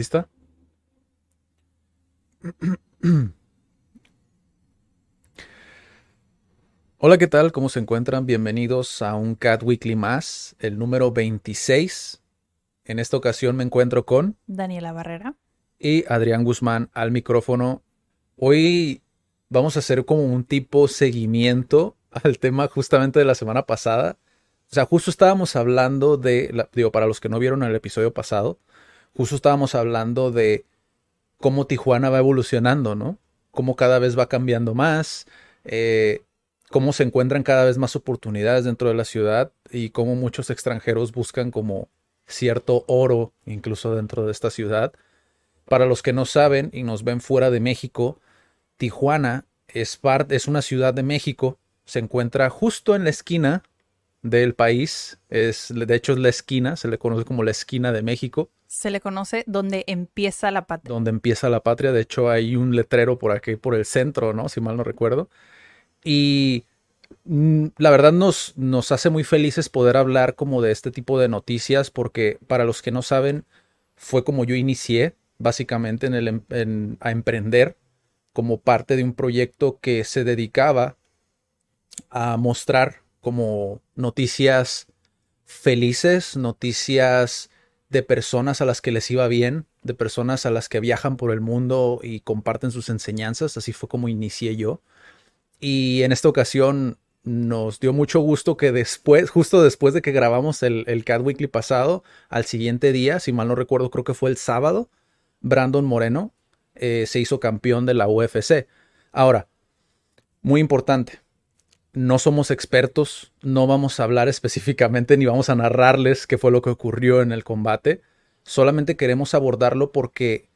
¿Lista? Hola, ¿qué tal? ¿Cómo se encuentran? Bienvenidos a un Cat Weekly más, el número 26. En esta ocasión me encuentro con Daniela Barrera y Adrián Guzmán al micrófono. Hoy vamos a hacer como un tipo seguimiento al tema justamente de la semana pasada. O sea, justo estábamos hablando de, digo, para los que no vieron el episodio pasado, justo estábamos hablando de cómo Tijuana va evolucionando, ¿no? Cómo cada vez va cambiando más, eh, cómo se encuentran cada vez más oportunidades dentro de la ciudad y cómo muchos extranjeros buscan como cierto oro incluso dentro de esta ciudad. Para los que no saben y nos ven fuera de México, Tijuana es, es una ciudad de México, se encuentra justo en la esquina del país, es, de hecho es la esquina, se le conoce como la esquina de México. Se le conoce donde empieza la patria. Donde empieza la patria, de hecho hay un letrero por aquí, por el centro, ¿no? Si mal no recuerdo. Y mm, la verdad nos, nos hace muy felices poder hablar como de este tipo de noticias porque para los que no saben, fue como yo inicié básicamente en el, em, a emprender como parte de un proyecto que se dedicaba a mostrar como noticias felices, noticias de personas a las que les iba bien, de personas a las que viajan por el mundo y comparten sus enseñanzas. Así fue como inicié yo. Y en esta ocasión nos dio mucho gusto que después, justo después de que grabamos el, el Cat Weekly pasado, al siguiente día, si mal no recuerdo, creo que fue el sábado, Brandon Moreno eh, se hizo campeón de la UFC. Ahora, muy importante, no somos expertos, no vamos a hablar específicamente ni vamos a narrarles qué fue lo que ocurrió en el combate, solamente queremos abordarlo porque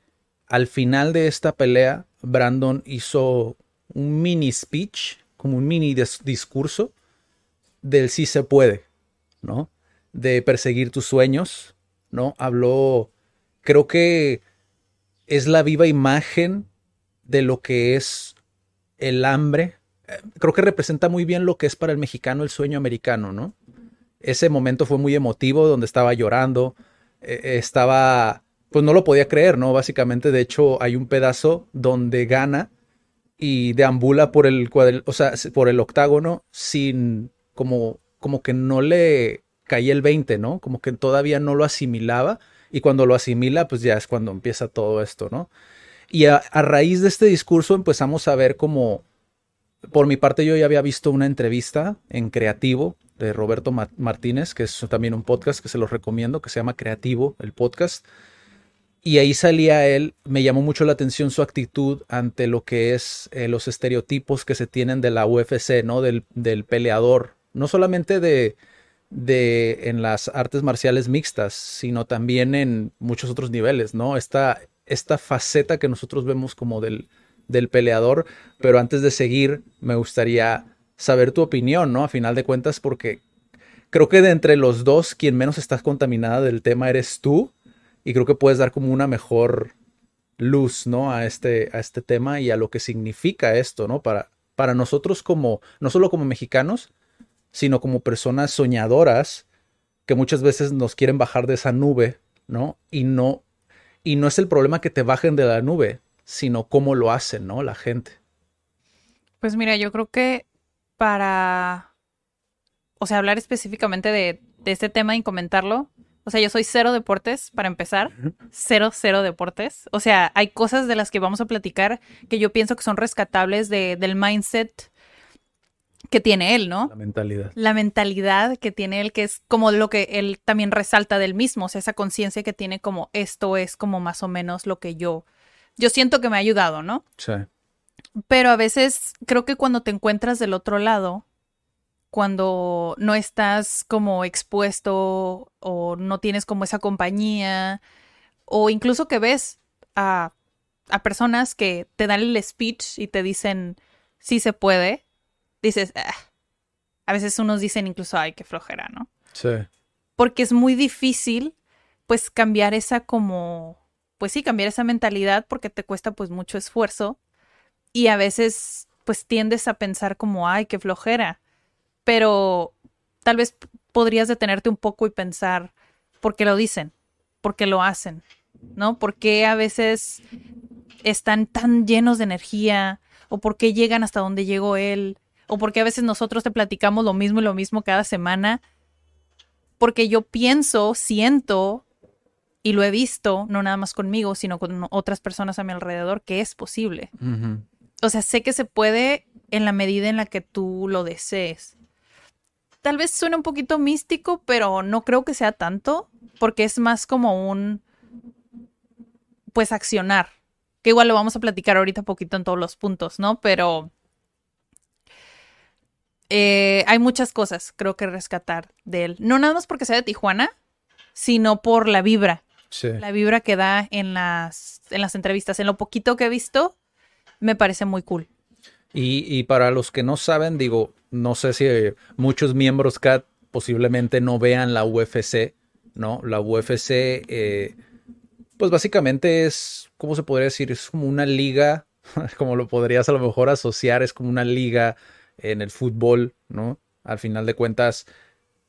al final de esta pelea, Brandon hizo un mini speech, como un mini discurso del sí se puede, ¿no? De perseguir tus sueños, ¿no? Habló, creo que es la viva imagen de lo que es el hambre. Creo que representa muy bien lo que es para el mexicano el sueño americano, ¿no? Ese momento fue muy emotivo, donde estaba llorando, eh, estaba, pues no lo podía creer, ¿no? Básicamente, de hecho, hay un pedazo donde gana y deambula por el o sea, por el octágono sin como como que no le caía el 20, ¿no? Como que todavía no lo asimilaba y cuando lo asimila, pues ya es cuando empieza todo esto, ¿no? Y a, raíz de este discurso empezamos a ver como, por mi parte yo ya había visto una entrevista en Creativo de Roberto Martínez, que es también un podcast que se los recomiendo, que se llama Creativo, el podcast y ahí salía él, me llamó mucho la atención su actitud ante lo que es eh, los estereotipos que se tienen de la UFC, ¿no? Del, del peleador, no solamente de, de, en las artes marciales mixtas, sino también en muchos otros niveles, ¿no? Esta, esta faceta que nosotros vemos como del, del peleador, pero antes de seguir, me gustaría saber tu opinión, ¿no? A final de cuentas, porque creo que de entre los dos, quien menos está contaminada del tema eres tú y creo que puedes dar como una mejor luz, ¿no? A este, a este tema y a lo que significa esto, ¿no? Para, para nosotros como, no solo como mexicanos, sino como personas soñadoras que muchas veces nos quieren bajar de esa nube, ¿no? Y no, y no es el problema que te bajen de la nube, sino cómo lo hacen, ¿no? La gente. Pues mira, yo creo que para, o sea, hablar específicamente de, de este tema y comentarlo, o sea, yo soy cero deportes para empezar. Cero, cero deportes. O sea, hay cosas de las que vamos a platicar que yo pienso que son rescatables de, del mindset que tiene él, ¿no? La mentalidad. La mentalidad que tiene él, que es como lo que él también resalta del mismo. O sea, esa conciencia que tiene como esto es como más o menos lo que yo, yo siento que me ha ayudado, ¿no? Sí. Pero a veces creo que cuando te encuentras del otro lado, cuando no estás como expuesto o no tienes como esa compañía o incluso que ves a, a personas que te dan el speech y te dicen sí se puede, dices, "Ah". a veces unos dicen incluso, ay, qué flojera, ¿no? Sí. Porque es muy difícil pues cambiar esa como, pues sí, cambiar esa mentalidad porque te cuesta pues mucho esfuerzo y a veces pues tiendes a pensar como, ay, qué flojera, pero tal vez podrías detenerte un poco y pensar, ¿por qué lo dicen? ¿Por qué lo hacen? ¿No? ¿Por qué a veces están tan llenos de energía? ¿O por qué llegan hasta donde llegó él? ¿O por qué a veces nosotros te platicamos lo mismo y lo mismo cada semana? Porque yo pienso, siento y lo he visto, no nada más conmigo, sino con otras personas a mi alrededor, que es posible. O sea, sé que se puede en la medida en la que tú lo desees. Tal vez suene un poquito místico, pero no creo que sea tanto, porque es más como un, pues, accionar, que igual lo vamos a platicar ahorita poquito en todos los puntos, ¿no? Pero eh, hay muchas cosas, creo que rescatar de él. No nada más porque sea de Tijuana, sino por la vibra Sí. la vibra que da en las, en las entrevistas. En lo poquito que he visto, me parece muy cool. Y, y para los que no saben, digo, no sé si eh, muchos miembros CAT posiblemente no vean la UFC, ¿no? La UFC, eh, pues básicamente es, ¿cómo se podría decir? Es como una liga, como lo podrías a lo mejor asociar, es como una liga en el fútbol, ¿no? Al final de cuentas,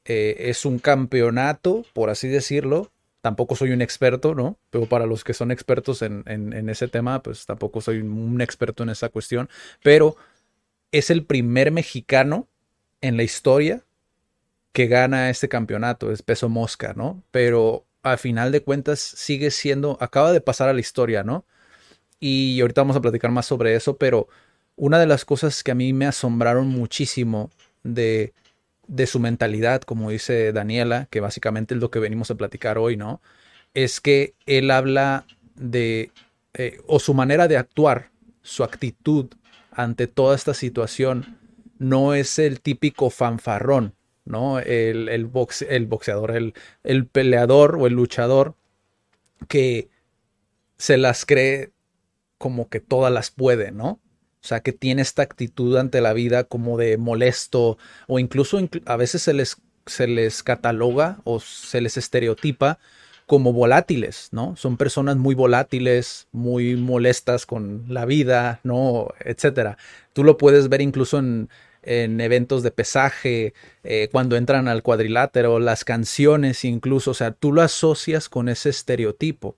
eh, es un campeonato, por así decirlo. Tampoco soy un experto, ¿no? Pero para los que son expertos en, ese tema, pues tampoco soy un experto en esa cuestión. Pero es el primer mexicano en la historia que gana este campeonato, es peso mosca, ¿no? Pero a final de cuentas sigue siendo, acaba de pasar a la historia, ¿no? Y ahorita vamos a platicar más sobre eso, pero una de las cosas que a mí me asombraron muchísimo de, de su mentalidad, como dice Daniela, que básicamente es lo que venimos a platicar hoy, ¿no? Es que él habla de, eh, o su manera de actuar, su actitud ante toda esta situación, no es el típico fanfarrón, ¿no? El, el, el boxeador, el, el peleador o el luchador que se las cree como que todas las puede, ¿no? O sea, que tiene esta actitud ante la vida como de molesto o incluso inclu- a veces se les, se les cataloga o se les estereotipa como volátiles, ¿no? Son personas muy volátiles, muy molestas con la vida, ¿no? Etcétera. Tú lo puedes ver incluso en, en eventos de pesaje, eh, cuando entran al cuadrilátero, las canciones incluso, o sea, tú lo asocias con ese estereotipo.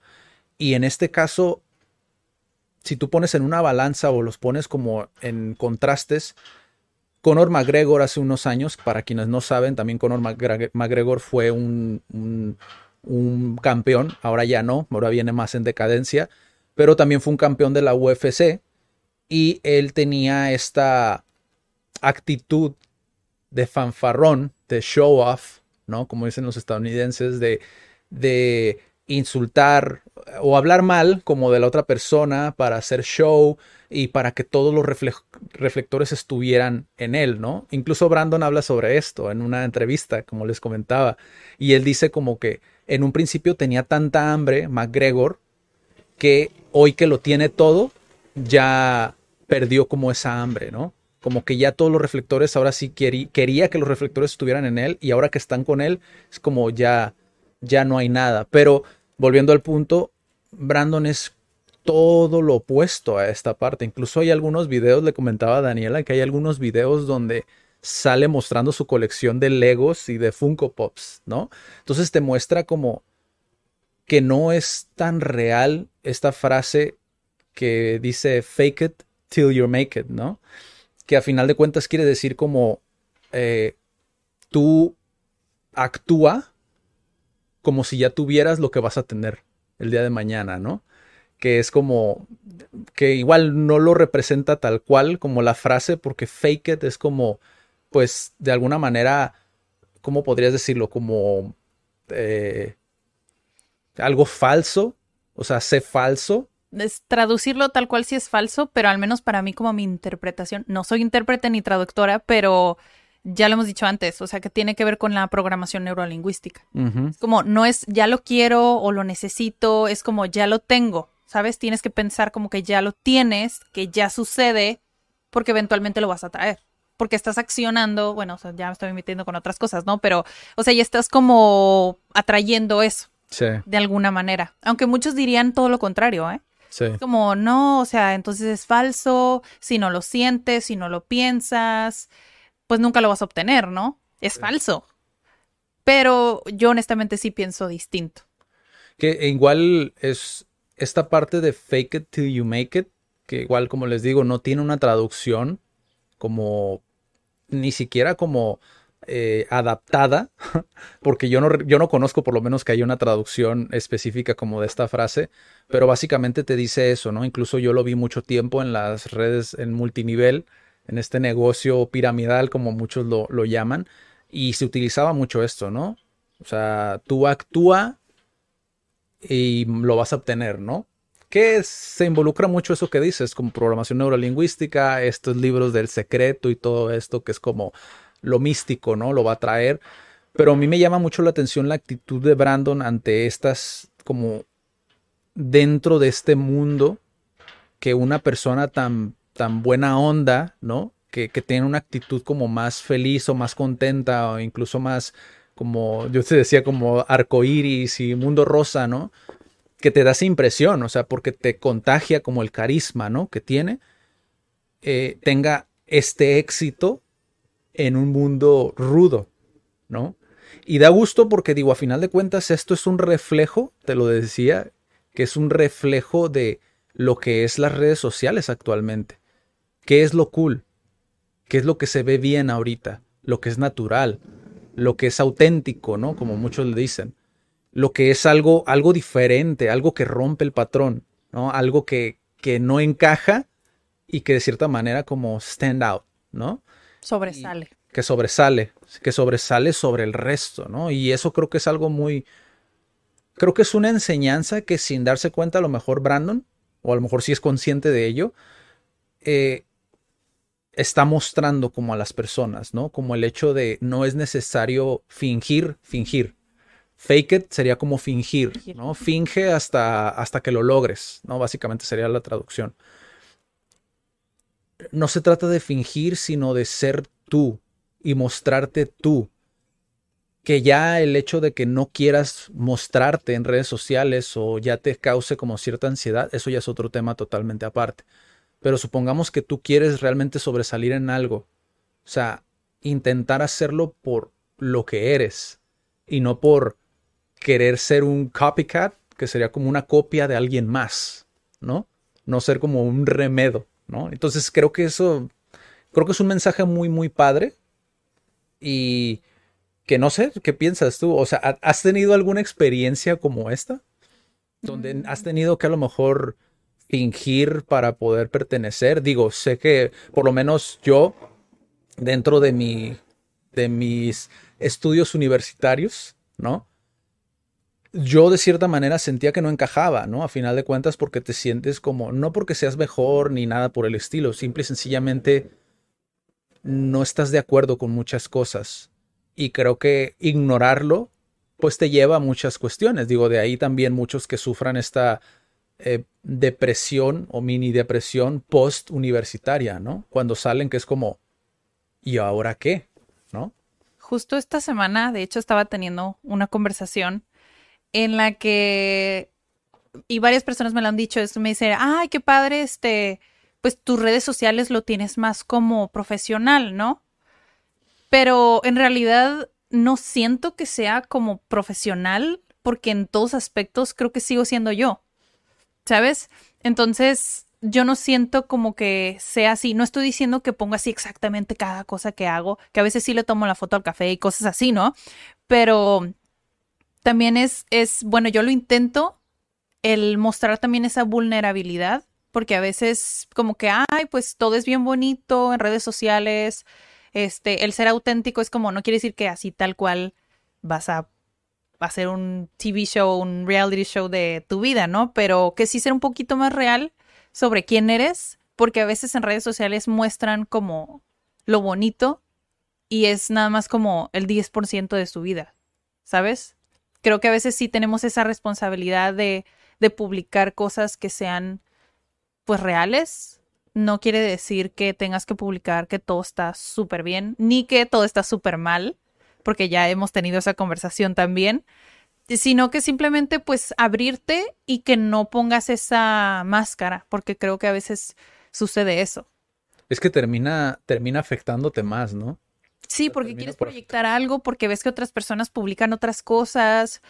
Y en este caso, si tú pones en una balanza o los pones como en contrastes, Conor McGregor hace unos años, para quienes no saben, también Conor McGre- McGregor fue un, un, un campeón, ahora ya no, ahora viene más en decadencia, pero también fue un campeón de la UFC y él tenía esta actitud de fanfarrón, de show off, ¿no? Como dicen los estadounidenses, de, de insultar o hablar mal como de la otra persona para hacer show y para que todos los reflectores estuvieran en él, ¿no? Incluso Brandon habla sobre esto en una entrevista, como les comentaba, y él dice como que en un principio tenía tanta hambre McGregor que hoy que lo tiene todo, ya perdió como esa hambre, ¿no? Como que ya todos los reflectores ahora sí querí- quería que los reflectores estuvieran en él y ahora que están con él es como ya ya no hay nada. Pero volviendo al punto, Brandon es todo lo opuesto a esta parte. Incluso hay algunos videos, le comentaba a Daniela, que hay algunos videos donde sale mostrando su colección de Legos y de Funko Pops, ¿no? Entonces te muestra como que no es tan real esta frase que dice fake it till you make it, ¿no? Que a final de cuentas quiere decir como eh, tú actúa como si ya tuvieras lo que vas a tener el día de mañana, ¿no? Que es como que igual no lo representa tal cual como la frase, porque fake it es como, pues, de alguna manera, ¿cómo podrías decirlo? Como eh, algo falso, o sea, sé falso. Es traducirlo tal cual sí es falso, pero al menos para mí como mi interpretación, no soy intérprete ni traductora, pero ya lo hemos dicho antes, o sea, que tiene que ver con la programación neurolingüística. Es como, no es ya lo quiero o lo necesito, es como ya lo tengo, ¿sabes? Tienes que pensar como que ya lo tienes, que ya sucede, porque eventualmente lo vas a traer. Porque estás accionando, bueno, o sea, ya me estoy metiendo con otras cosas, ¿no? Pero, o sea, ya estás como atrayendo eso, Sí, de alguna manera. Aunque muchos dirían todo lo contrario, ¿eh? sí. Como, no, o sea, entonces es falso, si no lo sientes, si no lo piensas, pues nunca lo vas a obtener, ¿no? Es falso. Pero yo honestamente sí pienso distinto. Que igual es esta parte de fake it till you make it, que igual como les digo, no tiene una traducción como ni siquiera como eh, adaptada, porque yo no, yo no conozco por lo menos que haya una traducción específica como de esta frase, pero básicamente te dice eso, ¿no? Incluso yo lo vi mucho tiempo en las redes en multinivel, en este negocio piramidal, como muchos lo, lo llaman, y se utilizaba mucho esto, ¿no? O sea, tú actúa y lo vas a obtener, ¿no? Que se involucra mucho eso que dices, como programación neurolingüística, estos libros del secreto y todo esto que es como lo místico, ¿no? Lo va a traer. Pero a mí me llama mucho la atención la actitud de Brandon ante estas, como dentro de este mundo, que una persona tan, tan buena onda, ¿no? Que, que tiene una actitud como más feliz o más contenta o incluso más como yo te decía, como arcoíris y mundo rosa, ¿no? Que te da esa impresión, o sea, porque te contagia como el carisma, ¿no? Que tiene, eh, tenga este éxito en un mundo rudo, ¿no? Y da gusto porque digo, a final de cuentas, esto es un reflejo, te lo decía, que es un reflejo de lo que es las redes sociales actualmente. ¿Qué es lo cool? ¿Qué es lo que se ve bien ahorita? Lo que es natural, lo que es auténtico, ¿no? Como muchos le dicen. Lo que es algo, algo diferente, algo que rompe el patrón, ¿no? Algo que, que no encaja y que de cierta manera como stand out, ¿no? Sobresale. Que sobresale, que sobresale sobre el resto, ¿no? Y eso creo que es algo muy... Creo que es una enseñanza que sin darse cuenta a lo mejor Brandon, o a lo mejor sí es consciente de ello, eh, está mostrando como a las personas, ¿no? Como el hecho de no es necesario fingir, fingir. Fake it sería como fingir. ¿no? Finge hasta, hasta que lo logres, ¿no? Básicamente sería la traducción. No se trata de fingir, sino de ser tú y mostrarte tú. Que ya el hecho de que no quieras mostrarte en redes sociales o ya te cause como cierta ansiedad, eso ya es otro tema totalmente aparte. Pero supongamos que tú quieres realmente sobresalir en algo. O sea, intentar hacerlo por lo que eres y no por querer ser un copycat, que sería como una copia de alguien más, ¿no? No ser como un remedo, ¿no? Entonces creo que eso, creo que es un mensaje muy, muy padre y que no sé, ¿qué piensas tú? O sea, ¿ha- ¿has tenido alguna experiencia como esta? Donde has tenido que a lo mejor fingir para poder pertenecer. Digo, sé que por lo menos yo, dentro de mi, de mis estudios universitarios, ¿no? Yo de cierta manera sentía que no encajaba, ¿no? A final de cuentas, porque te sientes como, no porque seas mejor ni nada por el estilo, simple y sencillamente no estás de acuerdo con muchas cosas. Y creo que ignorarlo, pues te lleva a muchas cuestiones. Digo, de ahí también muchos que sufran esta eh, depresión o mini depresión post universitaria, ¿no? Cuando salen que es como, ¿y ahora qué? ¿No? Justo esta semana, de hecho, estaba teniendo una conversación en la que, y varias personas me lo han dicho, esto me dicen, ay, qué padre, este, pues tus redes sociales lo tienes más como profesional, ¿no? Pero en realidad no siento que sea como profesional, porque en todos aspectos creo que sigo siendo yo, ¿sabes? Entonces, yo no siento como que sea así. No estoy diciendo que ponga así exactamente cada cosa que hago, que a veces sí le tomo la foto al café y cosas así, ¿no? Pero también es, es, bueno, yo lo intento, el mostrar también esa vulnerabilidad, porque a veces como que, ay, pues todo es bien bonito en redes sociales, este, el ser auténtico es como, no quiere decir que así tal cual vas a hacer un TV show, un reality show de tu vida, ¿no? Pero que sí ser un poquito más real sobre quién eres, porque a veces en redes sociales muestran como lo bonito y es nada más como el 10% de su vida, ¿sabes? Creo que a veces sí tenemos esa responsabilidad de, de publicar cosas que sean pues reales. No quiere decir que tengas que publicar que todo está súper bien, ni que todo está súper mal, porque ya hemos tenido esa conversación también, sino que simplemente pues abrirte y que no pongas esa máscara, porque creo que a veces sucede eso. Es que termina, termina afectándote más, ¿no? Sí, porque quieres proyectar algo, porque ves que otras personas publican otras cosas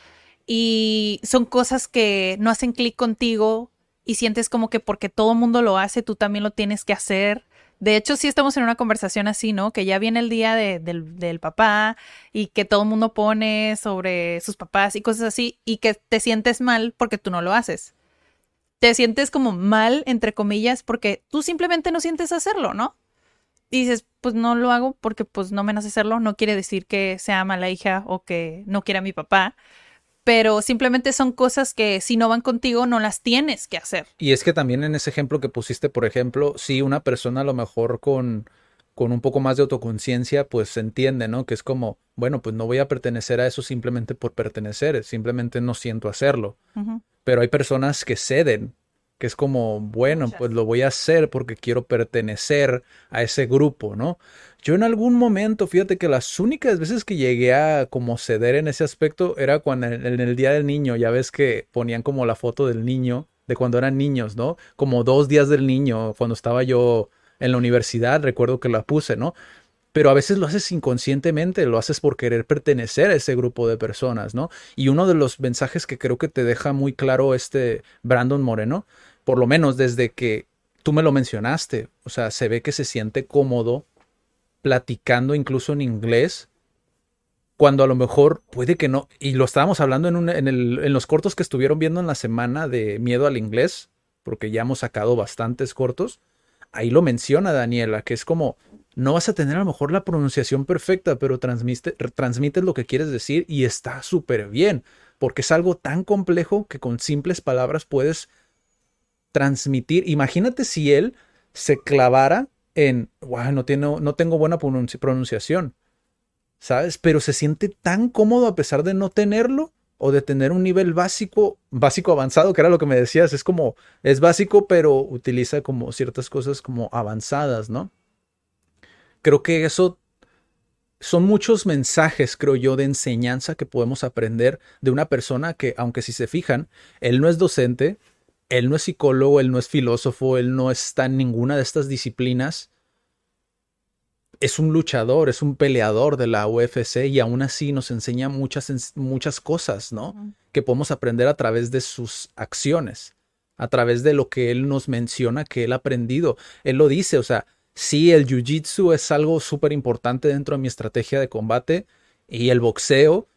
y son cosas que no hacen clic contigo y sientes como que porque todo el mundo lo hace, tú también lo tienes que hacer. De hecho, sí estamos en una conversación así, ¿no? Que ya viene el día del, del, papá y que todo el mundo pone sobre sus papás y cosas así y que te sientes mal porque tú no lo haces. Te sientes como mal, entre comillas, porque tú simplemente no sientes hacerlo, ¿no? Y dices, pues no lo hago porque pues no me nace hacerlo. No quiere decir que sea mala hija o que no quiera a mi papá pero simplemente son cosas que si no van contigo no las tienes que hacer. Y es que también en ese ejemplo que pusiste, por ejemplo, si una persona a lo mejor con, con un poco más de autoconciencia, pues se entiende, ¿no? Que es como, bueno, pues no voy a pertenecer a eso simplemente por pertenecer, simplemente no siento hacerlo. Pero hay personas que ceden que es como, bueno, pues lo voy a hacer porque quiero pertenecer a ese grupo, ¿no? Yo en algún momento, fíjate que las únicas veces que llegué a como ceder en ese aspecto era cuando en, el Día del Niño, ya ves que ponían como la foto del niño, de cuando eran niños, ¿no? Como dos días del niño, cuando estaba yo en la universidad, recuerdo que la puse, ¿no? Pero a veces lo haces inconscientemente, lo haces por querer pertenecer a ese grupo de personas, ¿no? Y uno de los mensajes que creo que te deja muy claro este Brandon Moreno, por lo menos desde que tú me lo mencionaste, o sea, se ve que se siente cómodo platicando incluso en inglés, cuando a lo mejor puede que no, y lo estábamos hablando en, en, los cortos que estuvieron viendo en la semana de Miedo al Inglés, porque ya hemos sacado bastantes cortos, ahí lo menciona Daniela, que es como, no vas a tener a lo mejor la pronunciación perfecta, pero transmite, transmites lo que quieres decir y está súper bien, porque es algo tan complejo que con simples palabras puedes transmitir. Imagínate si él se clavara en, wow, no, no tengo buena pronunciación, ¿sabes? Pero se siente tan cómodo a pesar de no tenerlo o de tener un nivel básico, básico avanzado, que era lo que me decías, es como, es básico, pero utiliza como ciertas cosas como avanzadas, ¿no? Creo que eso son muchos mensajes, creo yo, de enseñanza que podemos aprender de una persona que, aunque si se fijan, él no es docente, él no es psicólogo, él no es filósofo, él no está en ninguna de estas disciplinas. Es un luchador, es un peleador de la UFC y aún así nos enseña muchas, muchas cosas, ¿no? Que podemos aprender a través de sus acciones, a través de lo que él nos menciona que él ha aprendido. Él lo dice, o sea, Sí, el jiu-jitsu es algo súper importante dentro de mi estrategia de combate y el boxeo,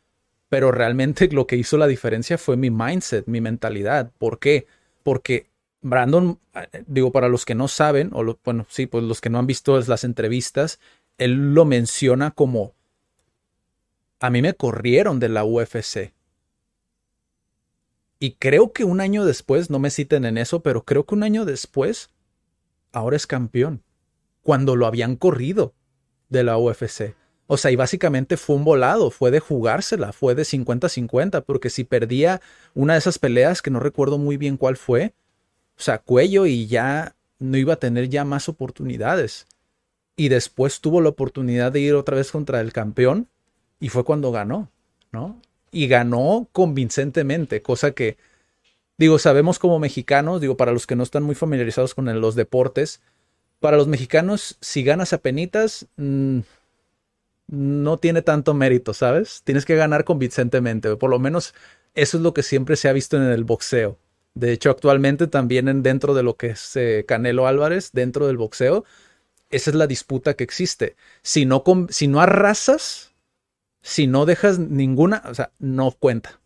pero realmente lo que hizo la diferencia fue mi mindset, mi mentalidad. ¿Por qué? Porque Brandon, eh, digo, para los que no saben, o bueno, sí, pues los que no han visto las entrevistas, él lo menciona como, a mí me corrieron de la UFC. Y creo que un año después, no me citen en eso, pero creo que un año después, ahora es campeón cuando lo habían corrido de la UFC. O sea, y básicamente fue un volado, fue de jugársela, fue de 50-50, porque si perdía una de esas peleas, que no recuerdo muy bien cuál fue, o sea, cuello y ya no iba a tener ya más oportunidades. Y después tuvo la oportunidad de ir otra vez contra el campeón y fue cuando ganó, ¿no? Y ganó convincentemente, cosa que, digo, sabemos como mexicanos, digo, para los que no están muy familiarizados con los deportes, para los mexicanos, si ganas a penitas, mm, no tiene tanto mérito, ¿sabes? Tienes que ganar convincentemente. Por lo menos eso es lo que siempre se ha visto en el boxeo. De hecho, actualmente también dentro de lo que es eh, Canelo Álvarez, dentro del boxeo, esa es la disputa que existe. Si no, si no arrasas, si no dejas ninguna, o sea, no cuenta.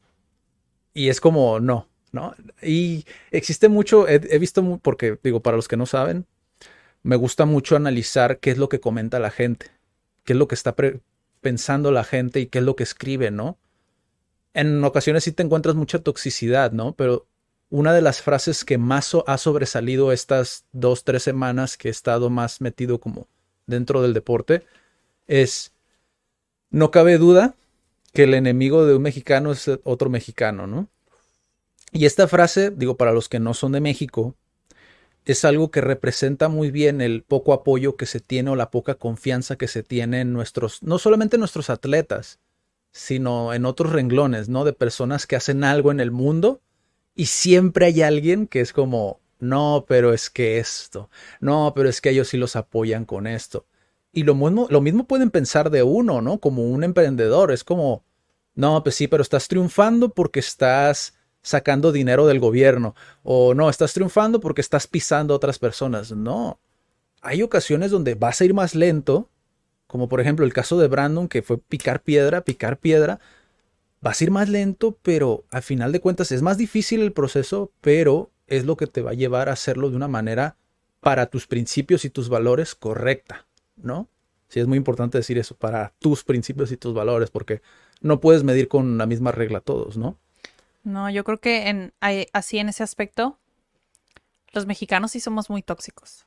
Y es como, no, ¿no? Y existe mucho, he visto, porque digo, para los que no saben, me gusta mucho analizar qué es lo que comenta la gente, qué es lo que está pensando la gente y qué es lo que escribe, ¿no? En ocasiones sí te encuentras mucha toxicidad, ¿no? Pero una de las frases que más ha sobresalido estas dos, tres semanas que he estado más metido como dentro del deporte es, No cabe duda que el enemigo de un mexicano es otro mexicano, ¿no? Y esta frase, digo, para los que no son de México, es algo que representa muy bien el poco apoyo que se tiene o la poca confianza que se tiene en nuestros, no solamente en nuestros atletas, sino en otros renglones, ¿no? De personas que hacen algo en el mundo y siempre hay alguien que es como, no, pero es que esto, no, pero es que ellos sí los apoyan con esto. Y lo mismo, lo mismo pueden pensar de uno, ¿no? Como un emprendedor, es como, no, pues sí, pero estás triunfando porque estás sacando dinero del gobierno. O no, estás triunfando porque estás pisando a otras personas. No. Hay ocasiones donde vas a ir más lento, como por ejemplo el caso de Brandon, que fue picar piedra, picar piedra. Vas a ir más lento, pero al final de cuentas es más difícil el proceso, pero es lo que te va a llevar a hacerlo de una manera para tus principios y tus valores correcta, ¿no? Sí, es muy importante decir eso, para tus principios y tus valores, porque no puedes medir con la misma regla todos, ¿no? No, yo creo que en, así en ese aspecto, los mexicanos sí somos muy tóxicos.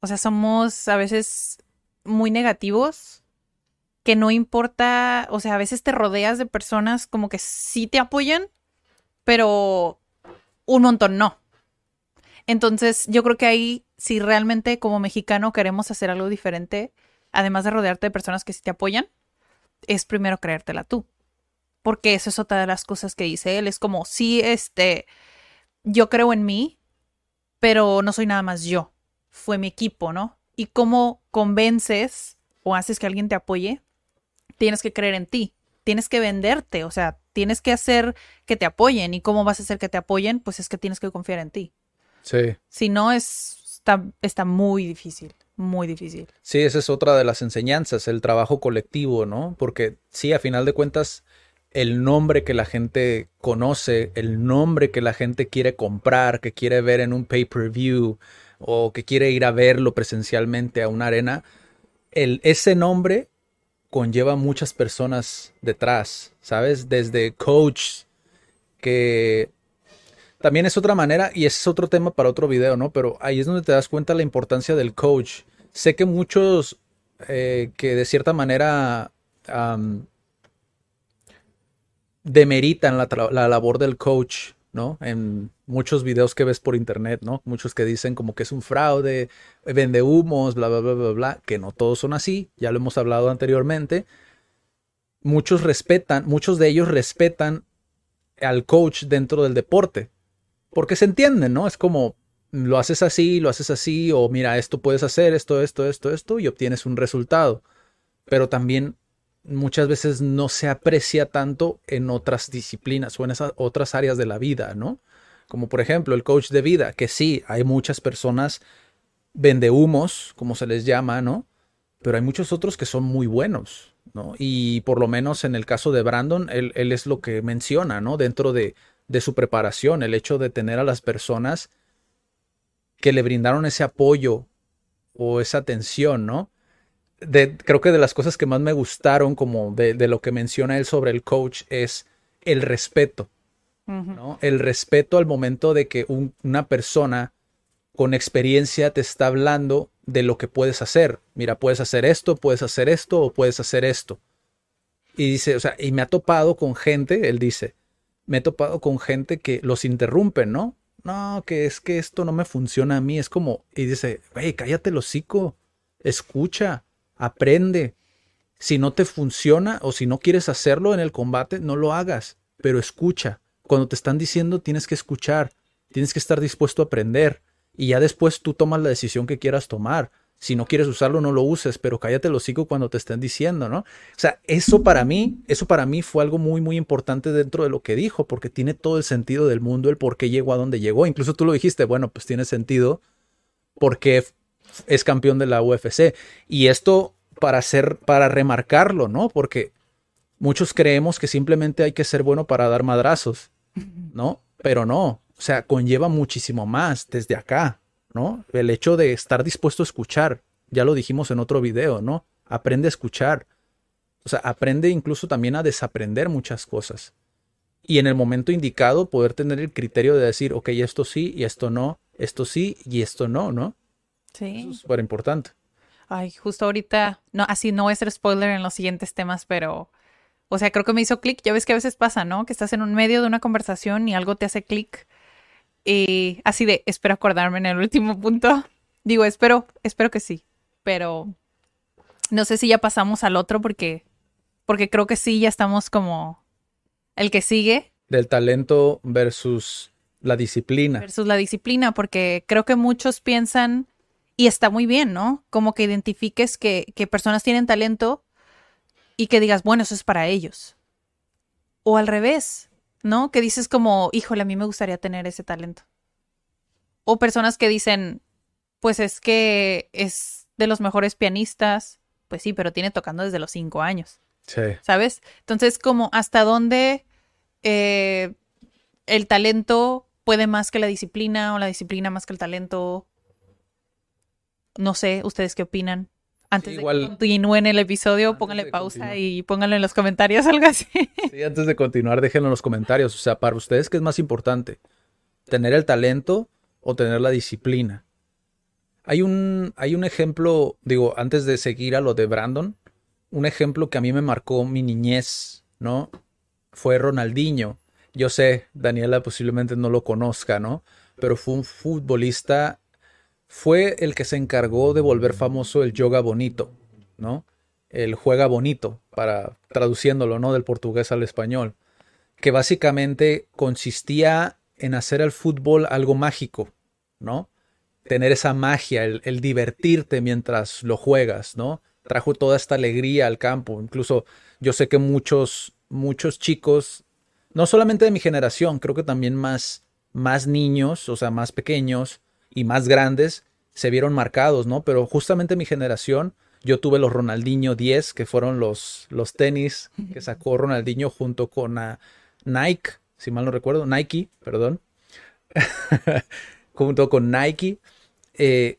O sea, somos a veces muy negativos, que no importa, o sea, a veces te rodeas de personas como que sí te apoyan, pero un montón no. Entonces, yo creo que ahí, si realmente como mexicano queremos hacer algo diferente, además de rodearte de personas que sí te apoyan, es primero creértela tú porque eso es otra de las cosas que dice él. Es como, sí, este, yo creo en mí, pero no soy nada más yo. Fue mi equipo, ¿no? Y cómo convences o haces que alguien te apoye, tienes que creer en ti. Tienes que venderte, o sea, tienes que hacer que te apoyen. ¿Y cómo vas a hacer que te apoyen? Pues es que tienes que confiar en ti. Sí. Si no, es, está, está muy difícil muy difícil. Sí, esa es otra de las enseñanzas, el trabajo colectivo, ¿no? Porque sí, a final de cuentas, el nombre que la gente conoce, el nombre que la gente quiere comprar, que quiere ver en un pay-per-view o que quiere ir a verlo presencialmente a una arena, el, ese nombre conlleva muchas personas detrás, ¿sabes? Desde coach, que también es otra manera y es otro tema para otro video, ¿no? Pero ahí es donde te das cuenta la importancia del coach. Sé que muchos eh, que de cierta manera demeritan la, labor del coach, ¿no? En muchos videos que ves por internet, ¿no? Muchos que dicen como que es un fraude, vende humos, bla, bla, bla, bla, bla, que no todos son así, ya lo hemos hablado anteriormente. Muchos respetan, muchos de ellos respetan al coach dentro del deporte, porque se entienden, ¿no? Es como, lo haces así, lo haces así, o mira, esto puedes hacer, esto, esto, esto, esto, y obtienes un resultado. Pero también muchas veces no se aprecia tanto en otras disciplinas o en esas otras áreas de la vida, ¿no? Como por ejemplo el coach de vida, que sí, hay muchas personas vendehumos, como se les llama, ¿no? Pero hay muchos otros que son muy buenos, ¿no? Y por lo menos en el caso de Brandon, él, es lo que menciona, ¿no? Dentro de, de su preparación, el hecho de tener a las personas que le brindaron ese apoyo o esa atención, ¿no? Creo que de las cosas que más me gustaron, como de, lo que menciona él sobre el coach, es el respeto. ¿no? El respeto al momento de que una persona con experiencia te está hablando de lo que puedes hacer. Mira, puedes hacer esto, puedes hacer esto o puedes hacer esto. Y dice, o sea, y me ha topado con gente, él dice, me he topado con gente que los interrumpen, ¿no? No, que es que esto no me funciona a mí. Es como, y dice, hey, cállate el hocico, escucha, aprende. Si no te funciona o si no quieres hacerlo en el combate, no lo hagas, pero escucha. Cuando te están diciendo, tienes que escuchar, tienes que estar dispuesto a aprender y ya después tú tomas la decisión que quieras tomar. Si no quieres usarlo, no lo uses, pero cállate lo hocico cuando te estén diciendo, ¿no? O sea, eso para mí, eso para mí fue algo muy, muy importante dentro de lo que dijo, porque tiene todo el sentido del mundo, el por qué llegó a donde llegó. Incluso tú lo dijiste, bueno, pues tiene sentido porque es campeón de la UFC. Y esto para hacer, para remarcarlo, ¿no? Porque muchos creemos que simplemente hay que ser bueno para dar madrazos, ¿no? Pero no, o sea, conlleva muchísimo más desde acá, ¿no? El hecho de estar dispuesto a escuchar, ya lo dijimos en otro video, ¿no? Aprende a escuchar. O sea, aprende incluso también a desaprender muchas cosas. Y en el momento indicado poder tener el criterio de decir, ok, esto sí y esto no, esto sí y esto no, ¿no? Sí. Eso es súper importante. Ay, justo ahorita, no, así no voy a ser spoiler en los siguientes temas, pero, o sea, creo que me hizo clic. Ya ves que a veces pasa, ¿no? Que estás en un medio de una conversación y algo te hace clic. Y así de, espero acordarme en el último punto. Digo, espero, espero que sí, pero no sé si ya pasamos al otro porque, porque creo que sí, ya estamos como el que sigue. Del talento versus la disciplina. Versus la disciplina, porque creo que muchos piensan, y está muy bien, ¿no? Como que identifiques que, que personas tienen talento y que digas, bueno, eso es para ellos. O al revés, ¿no? Que dices como, híjole, a mí me gustaría tener ese talento. O personas que dicen, pues es que es de los mejores pianistas. Pues sí, pero tiene tocando desde los cinco años. Sí. ¿Sabes? Entonces, como hasta dónde eh, el talento puede más que la disciplina o la disciplina más que el talento. No sé, ¿ustedes qué opinan? Antes igual- de que continúen el episodio, pónganle pausa continuar. y pónganlo en los comentarios, algo así. Sí, antes de continuar, déjenlo en los comentarios. O sea, para ustedes, ¿qué es más importante? ¿Tener el talento o tener la disciplina? Hay un, hay un ejemplo, digo, antes de seguir a lo de Brandon, un ejemplo que a mí me marcó mi niñez, ¿no? Fue Ronaldinho. Yo sé, Daniela posiblemente no lo conozca, ¿no? Pero fue un futbolista, fue el que se encargó de volver famoso el yoga bonito, ¿no? el juega bonito, para traduciéndolo, ¿no? Del portugués al español, que básicamente consistía en hacer al fútbol algo mágico, ¿no? Tener esa magia, el, el divertirte mientras lo juegas, ¿no? Trajo toda esta alegría al campo. Incluso yo sé que muchos, muchos chicos, no solamente de mi generación, creo que también más, más niños, o sea, más pequeños y más grandes, se vieron marcados, ¿no? Pero justamente mi generación, yo tuve los Ronaldinho 10, que fueron los, los tenis que sacó Ronaldinho junto con Nike, si mal no recuerdo, Nike, perdón, junto con Nike. eh,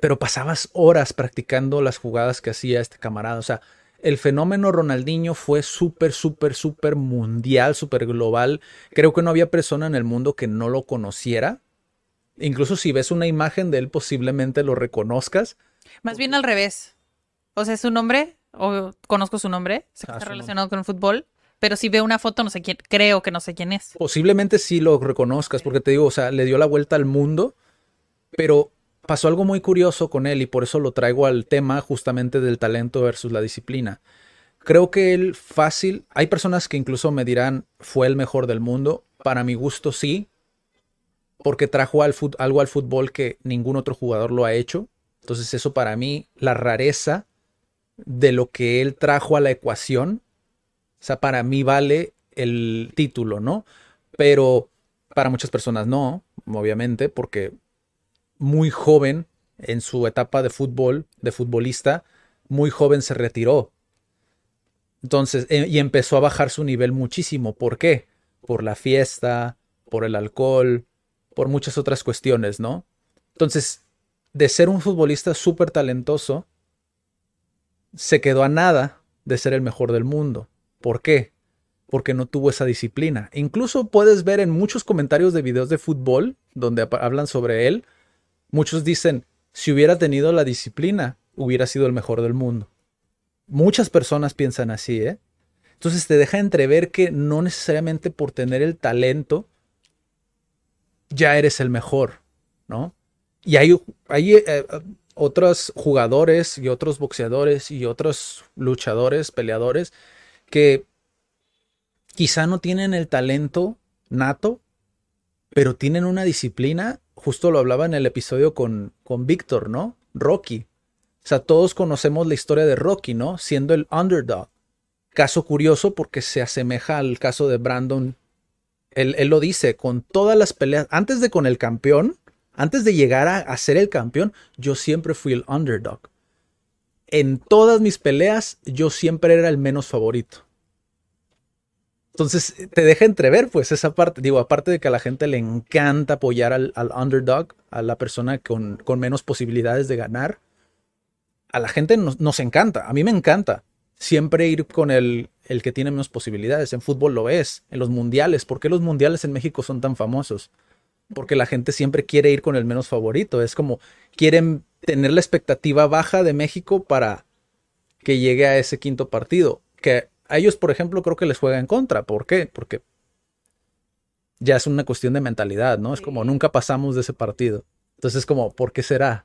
pero pasabas horas practicando las jugadas que hacía este camarada. O sea, el fenómeno Ronaldinho fue súper, súper, súper mundial, súper global. Creo que no había persona en el mundo que no lo conociera. Incluso si ves una imagen de él, posiblemente lo reconozcas. Más bien al revés. O sea, es su nombre, o conozco su nombre, sé que Ah, está relacionado con el fútbol, pero si veo una foto, no sé quién, creo que no sé quién es. Posiblemente sí lo reconozcas, porque te digo, o sea, le dio la vuelta al mundo, pero pasó algo muy curioso con él y por eso lo traigo al tema justamente del talento versus la disciplina. Creo que él fácil, hay personas que incluso me dirán fue el mejor del mundo, para mi gusto sí, porque trajo algo al fútbol que ningún otro jugador lo ha hecho. Entonces eso para mí, la rareza de lo que él trajo a la ecuación, o sea, para mí vale el título, ¿no? Pero para muchas personas no, obviamente, porque muy joven en su etapa de fútbol, de futbolista, muy joven se retiró. Entonces, eh, y empezó a bajar su nivel muchísimo. ¿Por qué? Por la fiesta, por el alcohol, por muchas otras cuestiones, ¿no? Entonces, de ser un futbolista súper talentoso, se quedó a nada de ser el mejor del mundo. ¿Por qué? Porque no tuvo esa disciplina. Incluso puedes ver en muchos comentarios de videos de fútbol donde hablan sobre él, muchos dicen, si hubiera tenido la disciplina, hubiera sido el mejor del mundo. Muchas personas piensan así, ¿eh? Entonces te deja entrever que no necesariamente por tener el talento ya eres el mejor, ¿no? Y hay, hay eh, eh, otros jugadores y otros boxeadores y otros luchadores, peleadores, que quizá no tienen el talento nato, pero tienen una disciplina. Justo lo hablaba en el episodio con, con Víctor, ¿no? Rocky. O sea, todos conocemos la historia de Rocky, ¿no? Siendo el underdog. Caso curioso porque se asemeja al caso de Brandon. Él, él lo dice, con todas las peleas, antes de con el campeón, antes de llegar a, ser el campeón, yo siempre fui el underdog. En todas mis peleas, yo siempre era el menos favorito. Entonces, te deja entrever, pues, esa parte. Digo, aparte de que a la gente le encanta apoyar al, underdog, a la persona con, con, menos posibilidades de ganar, a la gente nos, encanta. A mí me encanta siempre ir con el, el que tiene menos posibilidades. En fútbol lo es, en los mundiales. ¿Por qué los mundiales en México son tan famosos? porque la gente siempre quiere ir con el menos favorito. Es como quieren tener la expectativa baja de México para que llegue a ese quinto partido. Que a ellos, por ejemplo, creo que les juega en contra. ¿Por qué? Porque ya es una cuestión de mentalidad, ¿no? Es como nunca pasamos de ese partido. Entonces es como, ¿por qué será?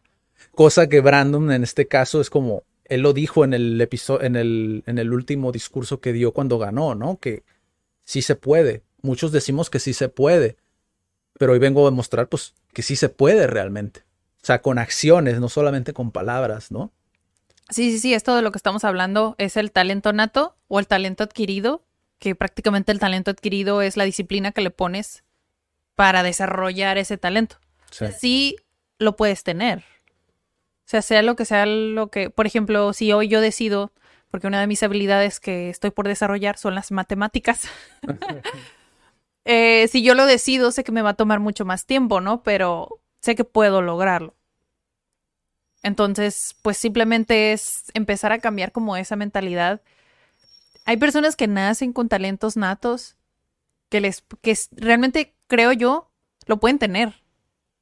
Cosa que Brandon en este caso es como, él lo dijo en el episodio, en el, en el último discurso que dio cuando ganó, ¿no? Que sí se puede. Muchos decimos que sí se puede, pero hoy vengo a demostrar, pues, que sí se puede realmente. O sea, con acciones, no solamente con palabras, ¿no? Sí, sí, sí, esto de lo que estamos hablando es el talento nato o el talento adquirido, que prácticamente el talento adquirido es la disciplina que le pones para desarrollar ese talento. Sí. Sí lo puedes tener. O sea, sea lo que sea lo que, por ejemplo, si hoy yo decido, porque una de mis habilidades que estoy por desarrollar son las matemáticas. Eh, si yo lo decido, sé que me va a tomar mucho más tiempo, ¿no? Pero sé que puedo lograrlo. Entonces, pues simplemente es empezar a cambiar como esa mentalidad. Hay personas que nacen con talentos natos que les que realmente creo yo lo pueden tener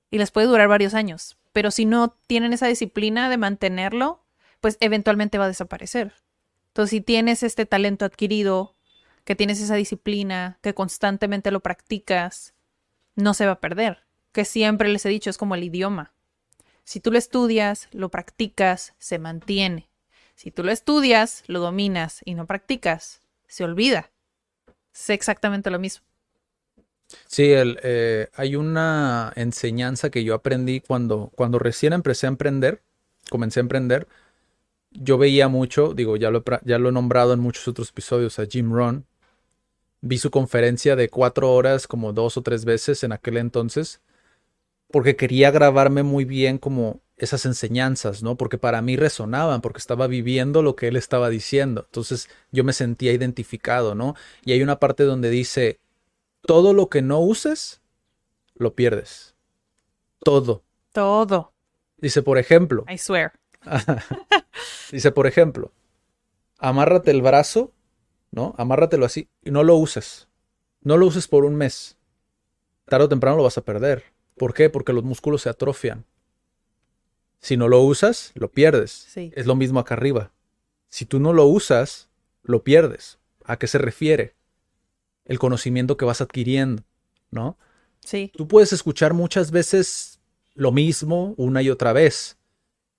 y les puede durar varios años, pero si no tienen esa disciplina de mantenerlo, pues eventualmente va a desaparecer. Entonces, si tienes este talento adquirido, que tienes esa disciplina, que constantemente lo practicas, no se va a perder. Que siempre les he dicho, es como el idioma. Si tú lo estudias, lo practicas, se mantiene. Si tú lo estudias, lo dominas y no practicas, se olvida. Es exactamente lo mismo. Sí, el, eh, hay una enseñanza que yo aprendí cuando, cuando recién empecé a emprender, comencé a emprender. Yo veía mucho, digo, ya lo, ya lo he nombrado en muchos otros episodios, a Jim Rohn. Vi su conferencia de cuatro horas como dos o tres veces en aquel entonces, porque quería grabarme muy bien como esas enseñanzas, ¿no? Porque para mí resonaban, porque estaba viviendo lo que él estaba diciendo. Entonces yo me sentía identificado, ¿no? Y hay una parte donde dice, todo lo que no uses, lo pierdes. Todo. Todo. Dice, por ejemplo, I swear. dice, por ejemplo, amárrate el brazo, ¿no? Amárratelo así y no lo uses. No lo uses por un mes. Tarde o temprano lo vas a perder. ¿Por qué? Porque los músculos se atrofian. Si no lo usas, lo pierdes. Sí. Es lo mismo acá arriba. Si tú no lo usas, lo pierdes. ¿A qué se refiere? El conocimiento que vas adquiriendo, ¿no? Sí. Tú puedes escuchar muchas veces lo mismo una y otra vez.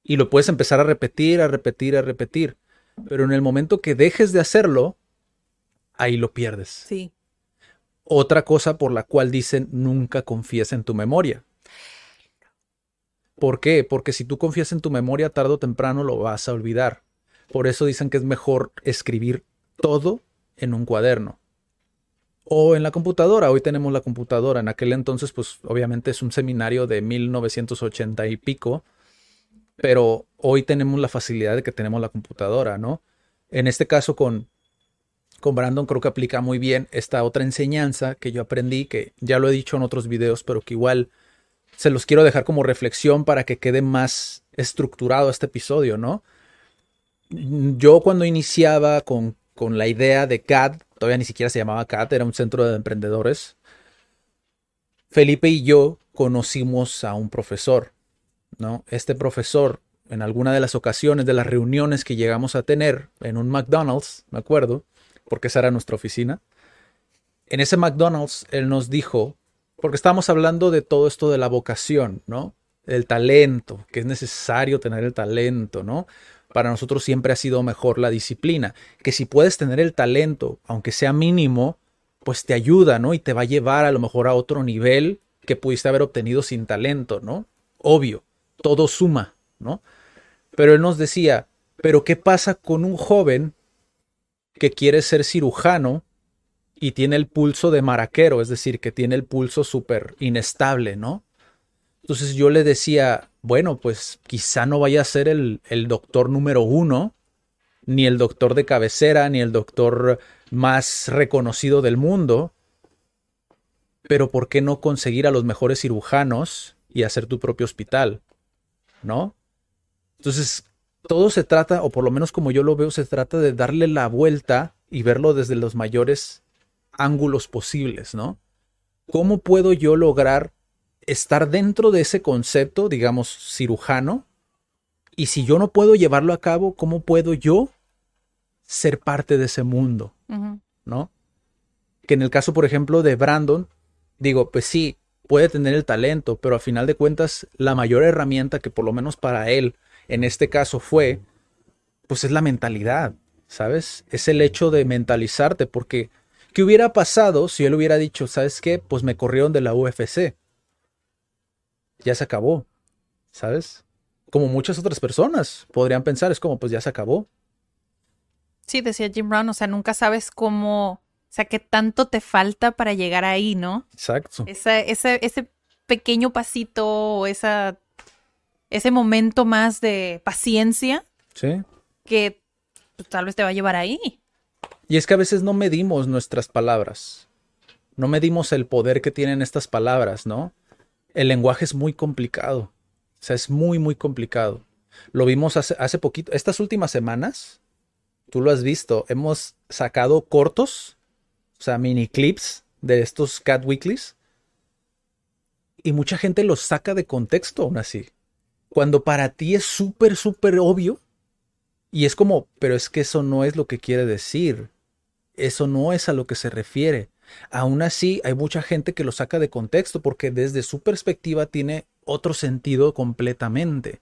Y lo puedes empezar a repetir, a repetir, a repetir. Pero en el momento que dejes de hacerlo, ahí lo pierdes. Sí. Otra cosa por la cual dicen nunca confíes en tu memoria. ¿Por qué? Porque si tú confías en tu memoria, tarde o temprano lo vas a olvidar. Por eso dicen que es mejor escribir todo en un cuaderno. O en la computadora. Hoy tenemos la computadora. En aquel entonces, pues obviamente es un seminario de 1980 y pico. Pero hoy tenemos la facilidad de que tenemos la computadora, ¿no? En este caso con, con Brandon creo que aplica muy bien esta otra enseñanza que yo aprendí, que ya lo he dicho en otros videos, pero que igual se los quiero dejar como reflexión para que quede más estructurado este episodio, ¿no? Yo cuando iniciaba con, con la idea de CAD, todavía ni siquiera se llamaba CAD, era un centro de emprendedores, Felipe y yo conocimos a un profesor, ¿no? Este profesor, en alguna de las ocasiones de las reuniones que llegamos a tener en un McDonald's, me acuerdo, porque esa era nuestra oficina, en ese McDonald's él nos dijo, porque estábamos hablando de todo esto de la vocación, ¿no? El talento, que es necesario tener el talento, ¿no? Para nosotros siempre ha sido mejor la disciplina, que si puedes tener el talento, aunque sea mínimo, pues te ayuda, ¿no? Y te va a llevar a lo mejor a otro nivel que pudiste haber obtenido sin talento, ¿no? Obvio, todo suma, ¿no? Pero él nos decía, pero ¿qué pasa con un joven que quiere ser cirujano y tiene el pulso de maraquero, es decir, que tiene el pulso súper inestable, ¿no? Entonces yo le decía, bueno, pues quizá no vaya a ser el, el doctor número uno, ni el doctor de cabecera, ni el doctor más reconocido del mundo, pero ¿por qué no conseguir a los mejores cirujanos y hacer tu propio hospital? ¿No? Entonces, todo se trata, o por lo menos como yo lo veo, se trata de darle la vuelta y verlo desde los mayores ángulos posibles, ¿no? ¿Cómo puedo yo lograr estar dentro de ese concepto, digamos, cirujano, y si yo no puedo llevarlo a cabo, ¿cómo puedo yo ser parte de ese mundo? ¿No? Que en el caso, por ejemplo, de Brandon, digo, pues sí, puede tener el talento, pero a final de cuentas, la mayor herramienta que por lo menos para él, en este caso fue, pues es la mentalidad, ¿sabes? Es el hecho de mentalizarte, porque ¿qué hubiera pasado si él hubiera dicho, ¿sabes qué? Pues me corrieron de la UFC. Ya se acabó, ¿sabes? Como muchas otras personas podrían pensar, es como, pues ya se acabó. Sí, decía Jim Brown, o sea, nunca sabes cómo, o sea, qué tanto te falta para llegar ahí, ¿no? Exacto. ese, ese pequeño pasito o esa, ese momento más de paciencia. Sí. Que pues, tal vez te va a llevar ahí. Y es que a veces no medimos nuestras palabras. No medimos el poder que tienen estas palabras, ¿no? El lenguaje es muy complicado. O sea, es muy, muy complicado. Lo vimos hace, hace poquito. Estas últimas semanas, tú lo has visto, hemos sacado cortos, o sea, mini clips de estos Cat Weeklies. Y mucha gente los saca de contexto aún así. Cuando para ti es súper, súper obvio y es como, pero es que eso no es lo que quiere decir. Eso no es a lo que se refiere. Aún así, hay mucha gente que lo saca de contexto porque desde su perspectiva tiene otro sentido completamente.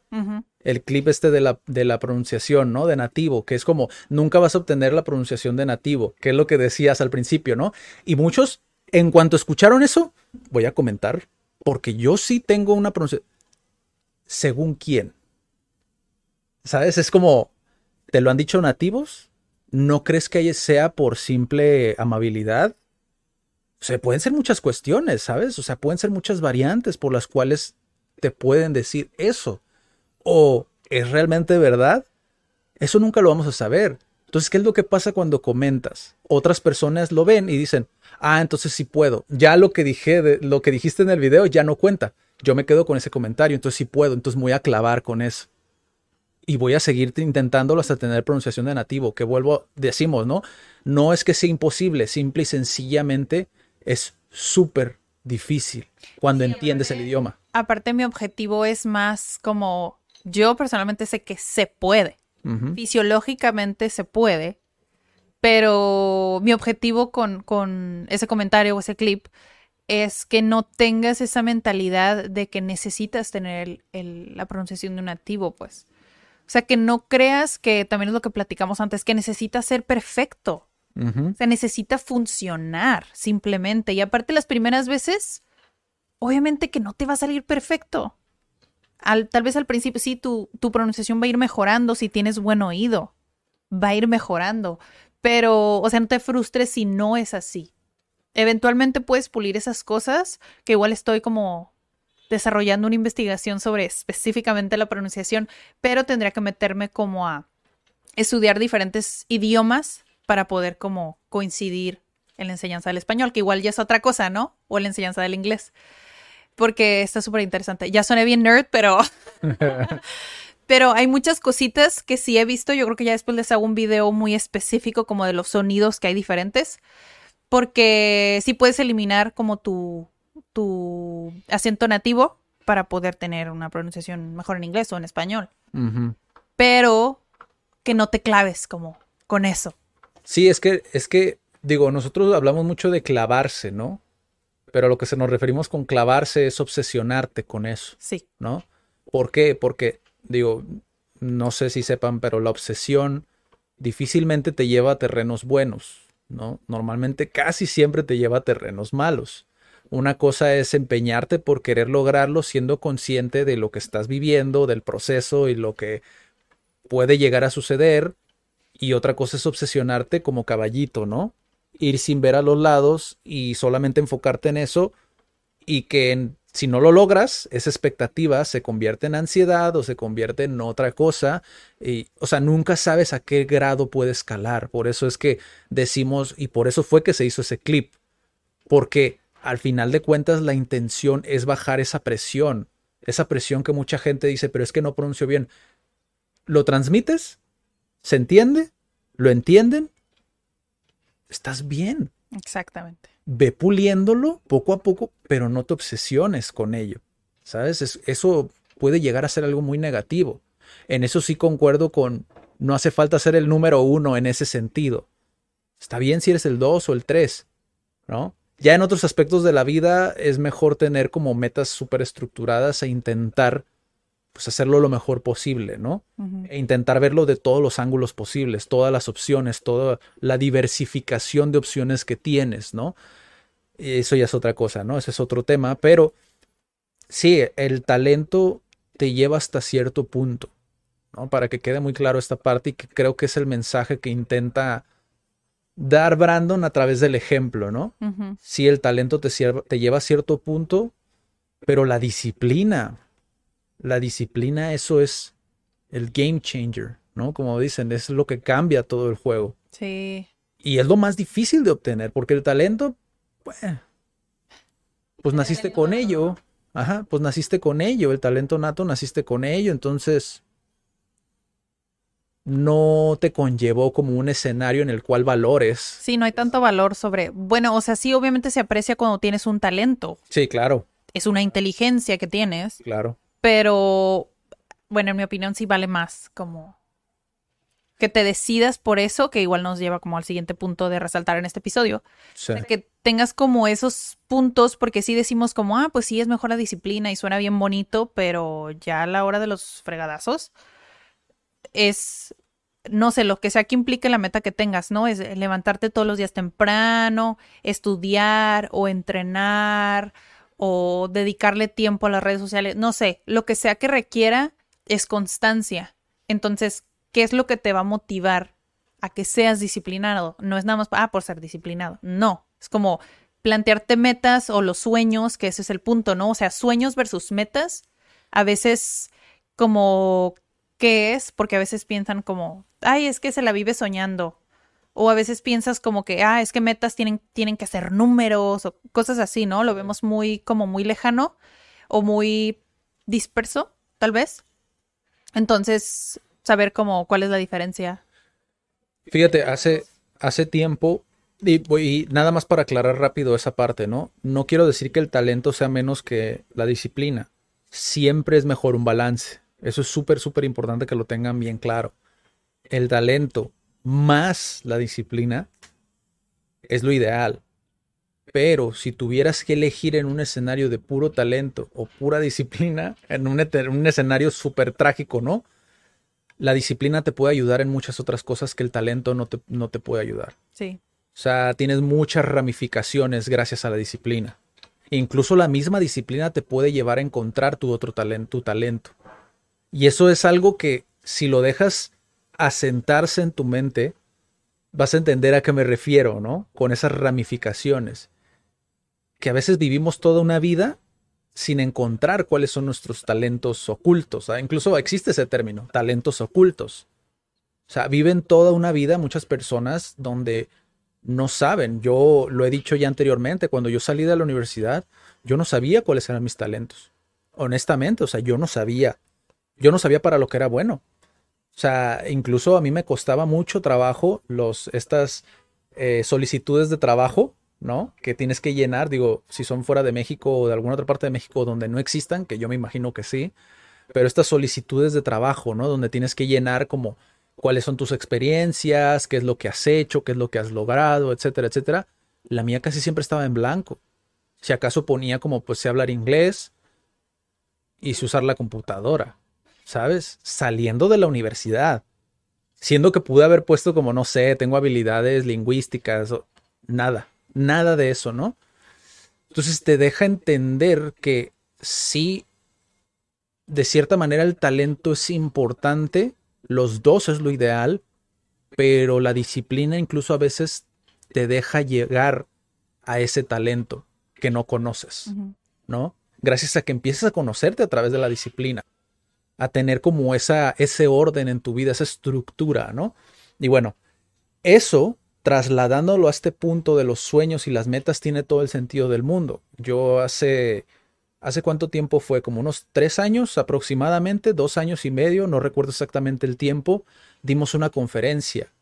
El clip este de la, de la pronunciación, ¿no? De nativo, que es como, nunca vas a obtener la pronunciación de nativo, que es lo que decías al principio, ¿no? Y muchos, en cuanto escucharon eso, voy a comentar, porque yo sí tengo una pronunciación. ¿Según quién? ¿Sabes? Es como, ¿Te lo han dicho nativos? ¿No crees que sea por simple amabilidad? O sea, pueden ser muchas cuestiones, ¿sabes? O sea, pueden ser muchas variantes por las cuales te pueden decir eso. ¿O es realmente verdad? Eso nunca lo vamos a saber. Entonces, ¿qué es lo que pasa cuando comentas? Otras personas lo ven y dicen, ah, entonces sí puedo. Ya lo que dije, de, lo que dijiste en el video ya no cuenta. Yo me quedo con ese comentario, entonces sí puedo, entonces voy a clavar con eso y voy a seguir intentándolo hasta tener pronunciación de nativo, que vuelvo, decimos, ¿no? No es que sea imposible, simple y sencillamente es súper difícil cuando entiendes el idioma. Aparte mi objetivo es más como, yo personalmente sé que se puede, fisiológicamente se puede, pero mi objetivo con, con ese comentario o ese clip es que no tengas esa mentalidad de que necesitas tener la pronunciación de un nativo, pues. O sea, que no creas que también es lo que platicamos antes, que necesita ser perfecto. O sea, necesita funcionar simplemente. Y aparte las primeras veces, obviamente que no te va a salir perfecto. Al, tal vez al principio sí, tu, tu pronunciación va a ir mejorando si tienes buen oído. Va a ir mejorando. Pero, o sea, no te frustres si no es así. Eventualmente puedes pulir esas cosas, que igual estoy como desarrollando una investigación sobre específicamente la pronunciación, pero tendría que meterme como a estudiar diferentes idiomas para poder como coincidir en la enseñanza del español, que igual ya es otra cosa, ¿no? O la enseñanza del inglés. Porque está súper interesante. Ya soné bien nerd, pero... pero hay muchas cositas que sí he visto. Yo creo que ya después les hago un video muy específico como de los sonidos que hay diferentes. Porque sí puedes eliminar como tu tu acento nativo para poder tener una pronunciación mejor en inglés o en español. Pero que no te claves como con eso. Sí, es que, es que, digo, nosotros hablamos mucho de clavarse, ¿no? Pero a lo que se nos referimos con clavarse es obsesionarte con eso. Sí. ¿No? ¿Por qué? Porque, digo, no sé si sepan, pero la obsesión difícilmente te lleva a terrenos buenos, ¿no? Normalmente casi siempre te lleva a terrenos malos. Una cosa es empeñarte por querer lograrlo siendo consciente de lo que estás viviendo, del proceso y lo que puede llegar a suceder. Y otra cosa es obsesionarte como caballito, ¿no? Ir sin ver a los lados y solamente enfocarte en eso y que si no lo logras, esa expectativa se convierte en ansiedad o se convierte en otra cosa. Y, o sea, nunca sabes a qué grado puede escalar. Por eso es que decimos, y por eso fue que se hizo ese clip. Porque al final de cuentas la intención es bajar esa presión, esa presión que mucha gente dice, pero es que no pronuncio bien. ¿Lo transmites? ¿Se entiende? ¿Lo entienden? Estás bien. Exactamente. ve puliéndolo poco a poco, pero no te obsesiones con ello. ¿Sabes? eso puede llegar a ser algo muy negativo. En eso sí concuerdo con, no hace falta ser el número uno en ese sentido. Está bien si eres el dos o el tres, ¿no? Ya en otros aspectos de la vida es mejor tener como metas súper estructuradas e intentar pues hacerlo lo mejor posible, ¿no? E intentar verlo de todos los ángulos posibles, todas las opciones, toda la diversificación de opciones que tienes, ¿no? Eso ya es otra cosa, ¿no? Ese es otro tema, pero sí, el talento te lleva hasta cierto punto, ¿no? Para que quede muy claro esta parte y que creo que es el mensaje que intenta dar Brandon a través del ejemplo, ¿no? Sí, el talento te, te lleva a cierto punto, pero la disciplina, la disciplina, eso es el game changer, ¿no? Como dicen, es lo que cambia todo el juego. Sí. Y es lo más difícil de obtener, porque el talento, pues, pues naciste con ello. Ajá, pues naciste con ello, el talento nato naciste con ello, entonces no te conllevó como un escenario en el cual valores. Sí, no hay tanto valor sobre, bueno, o sea, sí, obviamente se aprecia cuando tienes un talento. Sí, claro. Es una inteligencia que tienes. Claro. Pero, bueno, en mi opinión sí vale más como que te decidas por eso, que igual nos lleva como al siguiente punto de resaltar en este episodio. Sí. Que tengas como esos puntos, porque sí decimos como, ah, pues sí es mejor la disciplina y suena bien bonito, pero ya a la hora de los fregadazos es, no sé, lo que sea que implique la meta que tengas, ¿no? Es levantarte todos los días temprano, estudiar o entrenar o dedicarle tiempo a las redes sociales, no sé, lo que sea que requiera es constancia. Entonces, ¿qué es lo que te va a motivar a que seas disciplinado? No es nada más, ah, por ser disciplinado. No, es como plantearte metas o los sueños, que ese es el punto, ¿no? O sea, sueños versus metas, a veces como, ¿qué es? Porque a veces piensan como, ay, es que se la vive soñando o a veces piensas como que, ah, es que metas tienen, tienen que ser números o cosas así, ¿no? Lo vemos muy, como muy lejano o muy disperso, tal vez. Entonces, saber cómo, cuál es la diferencia. Fíjate, hace, hace tiempo, y, y nada más para aclarar rápido esa parte, ¿no? No quiero decir que el talento sea menos que la disciplina. Siempre es mejor un balance. Eso es súper, súper importante que lo tengan bien claro. El talento más la disciplina es lo ideal. Pero si tuvieras que elegir en un escenario de puro talento o pura disciplina, en un, un escenario súper trágico, ¿no? La disciplina te puede ayudar en muchas otras cosas que el talento no te, no te puede ayudar. Sí. O sea, tienes muchas ramificaciones gracias a la disciplina. incluso la misma disciplina te puede llevar a encontrar tu otro talento, tu talento. Y eso es algo que si lo dejas asentarse en tu mente, vas a entender a qué me refiero, ¿no? Con esas ramificaciones. Que a veces vivimos toda una vida sin encontrar cuáles son nuestros talentos ocultos. ¿ah? Incluso existe ese término, talentos ocultos. O sea, viven toda una vida muchas personas donde no saben. Yo lo he dicho ya anteriormente, cuando yo salí de la universidad, yo no sabía cuáles eran mis talentos. Honestamente, o sea, yo no sabía. Yo no sabía para lo que era bueno. O sea, incluso a mí me costaba mucho trabajo los, estas eh, solicitudes de trabajo, ¿no? Que tienes que llenar, digo, si son fuera de México o de alguna otra parte de México donde no existan, que yo me imagino que sí, pero estas solicitudes de trabajo, ¿no? Donde tienes que llenar como cuáles son tus experiencias, qué es lo que has hecho, qué es lo que has logrado, etcétera, etcétera. La mía casi siempre estaba en blanco. Si acaso ponía como, pues sé hablar inglés y sé usar la computadora. ¿Sabes? Saliendo de la universidad. Siendo que pude haber puesto como, no sé, tengo habilidades lingüísticas, o, nada, nada de eso, ¿no? Entonces te deja entender que sí, de cierta manera el talento es importante, los dos es lo ideal, pero la disciplina incluso a veces te deja llegar a ese talento que no conoces, ¿no? Gracias a que empiezas a conocerte a través de la disciplina a tener como esa, ese orden en tu vida, esa estructura, ¿no? Y bueno, eso, trasladándolo a este punto de los sueños y las metas, tiene todo el sentido del mundo. Yo hace, ¿hace cuánto tiempo fue? Como unos tres años aproximadamente, dos años y medio, no recuerdo exactamente el tiempo, dimos una conferencia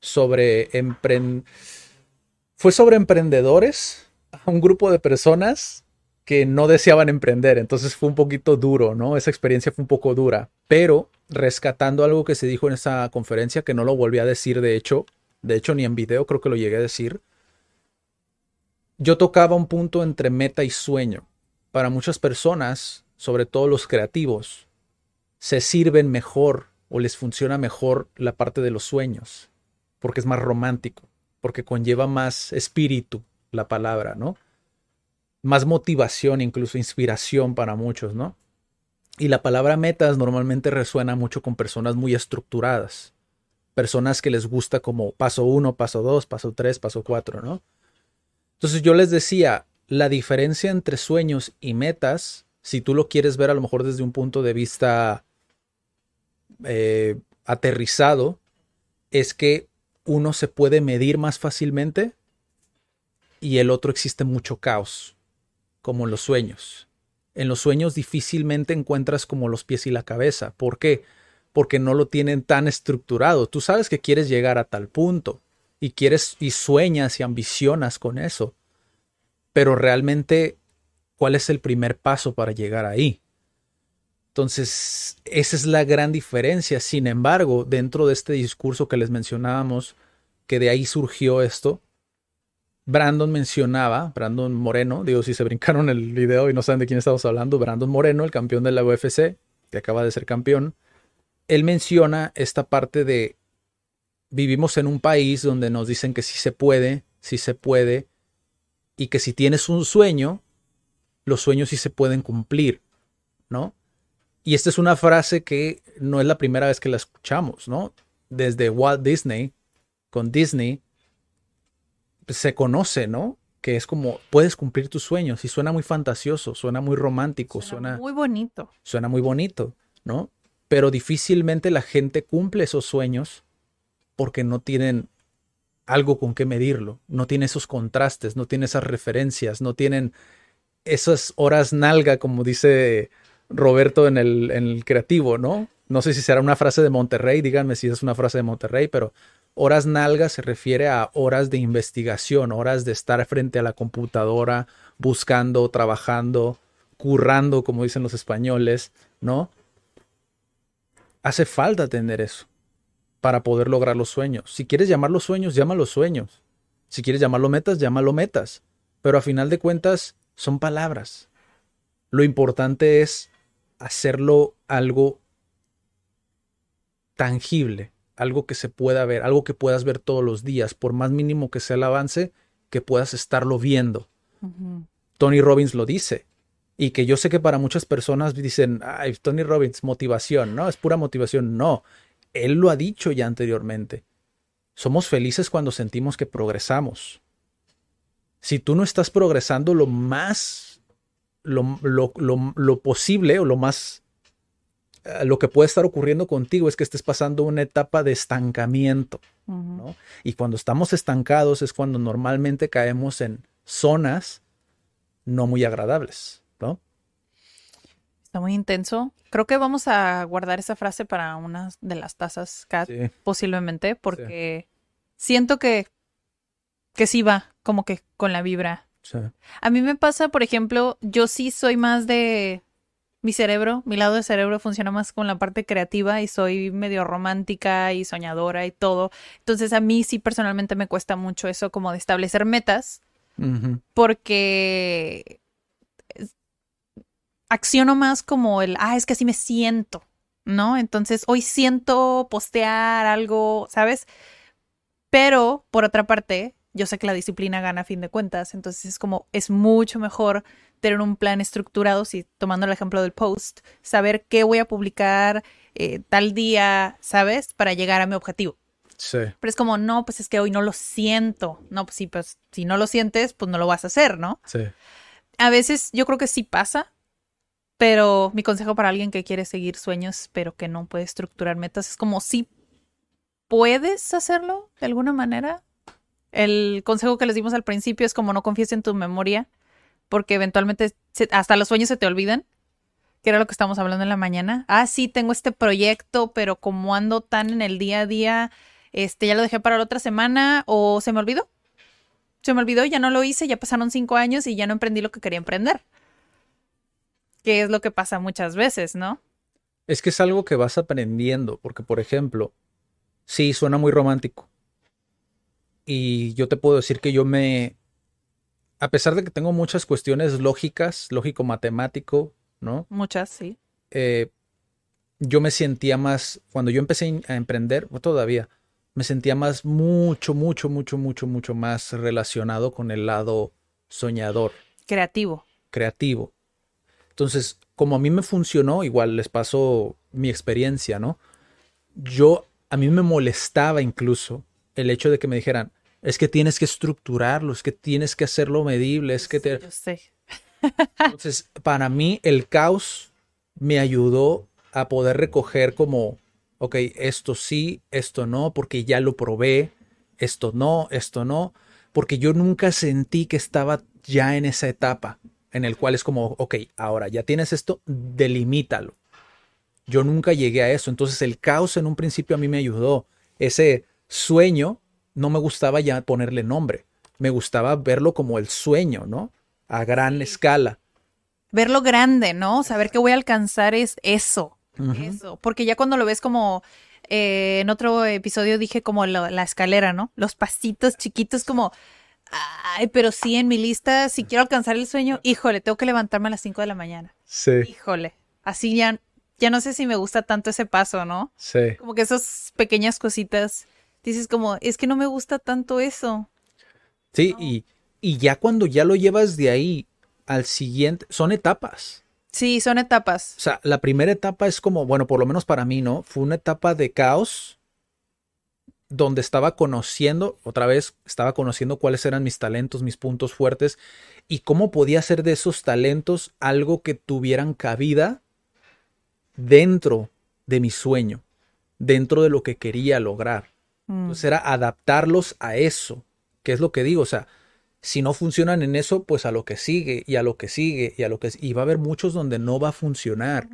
sobre fue sobre emprendedores un grupo de personas que no deseaban emprender, entonces fue un poquito duro, ¿no? Esa experiencia fue un poco dura, pero rescatando algo que se dijo en esa conferencia, que no lo volví a decir, de hecho, de hecho ni en video creo que lo llegué a decir, yo tocaba un punto entre meta y sueño. Para muchas personas, sobre todo los creativos, se sirven mejor o les funciona mejor la parte de los sueños, porque es más romántico, porque conlleva más espíritu la palabra, ¿no? Más motivación, incluso inspiración para muchos, ¿no? Y la palabra metas normalmente resuena mucho con personas muy estructuradas, personas que les gusta como paso uno, paso dos, paso tres, paso cuatro, ¿no? Entonces yo les decía, la diferencia entre sueños y metas, si tú lo quieres ver a lo mejor desde un punto de vista eh, aterrizado, es que uno se puede medir más fácilmente y el otro existe mucho caos como los sueños. En los sueños difícilmente encuentras como los pies y la cabeza. ¿Por qué? Porque no lo tienen tan estructurado. Tú sabes que quieres llegar a tal punto y quieres y sueñas y ambicionas con eso. Pero realmente, ¿cuál es el primer paso para llegar ahí? Entonces, esa es la gran diferencia. Sin embargo, dentro de este discurso que les mencionábamos, que de ahí surgió esto, Brandon mencionaba, Brandon Moreno, digo, si se brincaron el video y no saben de quién estamos hablando, Brandon Moreno, el campeón de la UFC, que acaba de ser campeón, él menciona esta parte de vivimos en un país donde nos dicen que sí se puede, sí se puede, y que si tienes un sueño, los sueños sí se pueden cumplir, ¿no? Y esta es una frase que no es la primera vez que la escuchamos, ¿no? Desde Walt Disney, con Disney, se conoce, ¿no? Que es como puedes cumplir tus sueños y suena muy fantasioso, suena muy romántico, suena, muy bonito. Suena muy bonito, ¿no? Pero difícilmente la gente cumple esos sueños porque no tienen algo con qué medirlo, no tiene esos contrastes, no tiene esas referencias, no tienen esas horas nalga, como dice Roberto en el, en el creativo, ¿no? No sé si será una frase de Monterrey, díganme si es una frase de Monterrey, pero Horas nalgas se refiere a horas de investigación, horas de estar frente a la computadora, buscando, trabajando, currando, como dicen los españoles, ¿no? Hace falta tener eso para poder lograr los sueños. Si quieres llamarlos sueños, llámalo sueños. Si quieres llamarlo metas, llámalo metas. Pero a final de cuentas, son palabras. Lo importante es hacerlo algo tangible, algo que se pueda ver, algo que puedas ver todos los días, por más mínimo que sea el avance, que puedas estarlo viendo. Tony Robbins lo dice. Y que yo sé que para muchas personas dicen, ay, Tony Robbins, motivación, no, es pura motivación. No, él lo ha dicho ya anteriormente. Somos felices cuando sentimos que progresamos. Si tú no estás progresando lo más, lo, lo, lo posible o lo más lo que puede estar ocurriendo contigo es que estés pasando una etapa de estancamiento. Y cuando estamos estancados es cuando normalmente caemos en zonas no muy agradables, ¿no? Está muy intenso. Creo que vamos a guardar esa frase para una de las tazas, Kat, posiblemente, porque siento que, que sí va como que con la vibra. A mí me pasa, por ejemplo, yo sí soy más de mi cerebro, mi lado de cerebro funciona más con la parte creativa y soy medio romántica y soñadora y todo. Entonces a mí sí personalmente me cuesta mucho eso como de establecer metas porque acciono más como el, ah, es que así me siento, ¿no? Entonces hoy siento postear algo, ¿sabes? Pero por otra parte, yo sé que la disciplina gana a fin de cuentas, entonces es como, es mucho mejor tener un plan estructurado, si tomando el ejemplo del post, saber qué voy a publicar eh, tal día, ¿sabes? Para llegar a mi objetivo. Sí. Pero es como, no, pues es que hoy no lo siento. No, pues sí, pues si no lo sientes, pues no lo vas a hacer, ¿no? Sí. A veces yo creo que sí pasa, pero mi consejo para alguien que quiere seguir sueños, pero que no puede estructurar metas, es como si puedes hacerlo de alguna manera. El consejo que les dimos al principio es como no confíes en tu memoria porque eventualmente hasta los sueños se te olvidan, que era lo que estábamos hablando en la mañana. Ah, sí, tengo este proyecto, pero como ando tan en el día a día, este, ya lo dejé para la otra semana o se me olvidó. se me olvidó, ya no lo hice, ya pasaron cinco años y ya no emprendí lo que quería emprender. Que es lo que pasa muchas veces, ¿no? Es que es algo que vas aprendiendo, porque por ejemplo, sí, suena muy romántico. Y yo te puedo decir que yo me, a pesar de que tengo muchas cuestiones lógicas, lógico-matemático, ¿no? Muchas, sí. Eh, yo me sentía más, cuando yo empecé a emprender, todavía, me sentía más, mucho, mucho, mucho, mucho, mucho más relacionado con el lado soñador. Creativo. Creativo. Entonces, como a mí me funcionó, igual les pasó mi experiencia, ¿no? Yo, a mí me molestaba incluso el hecho de que me dijeran, es que tienes que estructurarlo, es que tienes que hacerlo medible, es que te... Yo sé. Entonces, para mí el caos me ayudó a poder recoger como, ok, esto sí, esto no, porque ya lo probé, esto no, esto no, porque yo nunca sentí que estaba ya en esa etapa en el cual es como, ok, ahora ya tienes esto, delimítalo. Yo nunca llegué a eso, entonces el caos en un principio a mí me ayudó. Ese sueño no me gustaba ya ponerle nombre, me gustaba verlo como el sueño, ¿no? A gran escala. Verlo grande, ¿no? Saber que voy a alcanzar es eso, eso. Porque ya cuando lo ves como eh, en otro episodio dije como lo- la escalera, ¿no? Los pasitos chiquitos como, ay, pero sí en mi lista, si quiero alcanzar el sueño, híjole, tengo que levantarme a las 5 de la mañana. Sí, Híjole, así ya, ya no sé si me gusta tanto ese paso, ¿no? sí. Como que esas pequeñas cositas, dices como, es que no me gusta tanto eso. Sí, y, y ya cuando ya lo llevas de ahí al siguiente, son etapas. Sí, son etapas. O sea, la primera etapa es como, bueno, por lo menos para mí, ¿no? Fue una etapa de caos donde estaba conociendo, otra vez, estaba conociendo cuáles eran mis talentos, mis puntos fuertes y cómo podía hacer de esos talentos algo que tuvieran cabida dentro de mi sueño, dentro de lo que quería lograr. Mm. Entonces era adaptarlos a eso, que es lo que digo, o sea, si no funcionan en eso, pues a lo que sigue y a lo que sigue y a lo que y va a haber muchos donde no va a funcionar.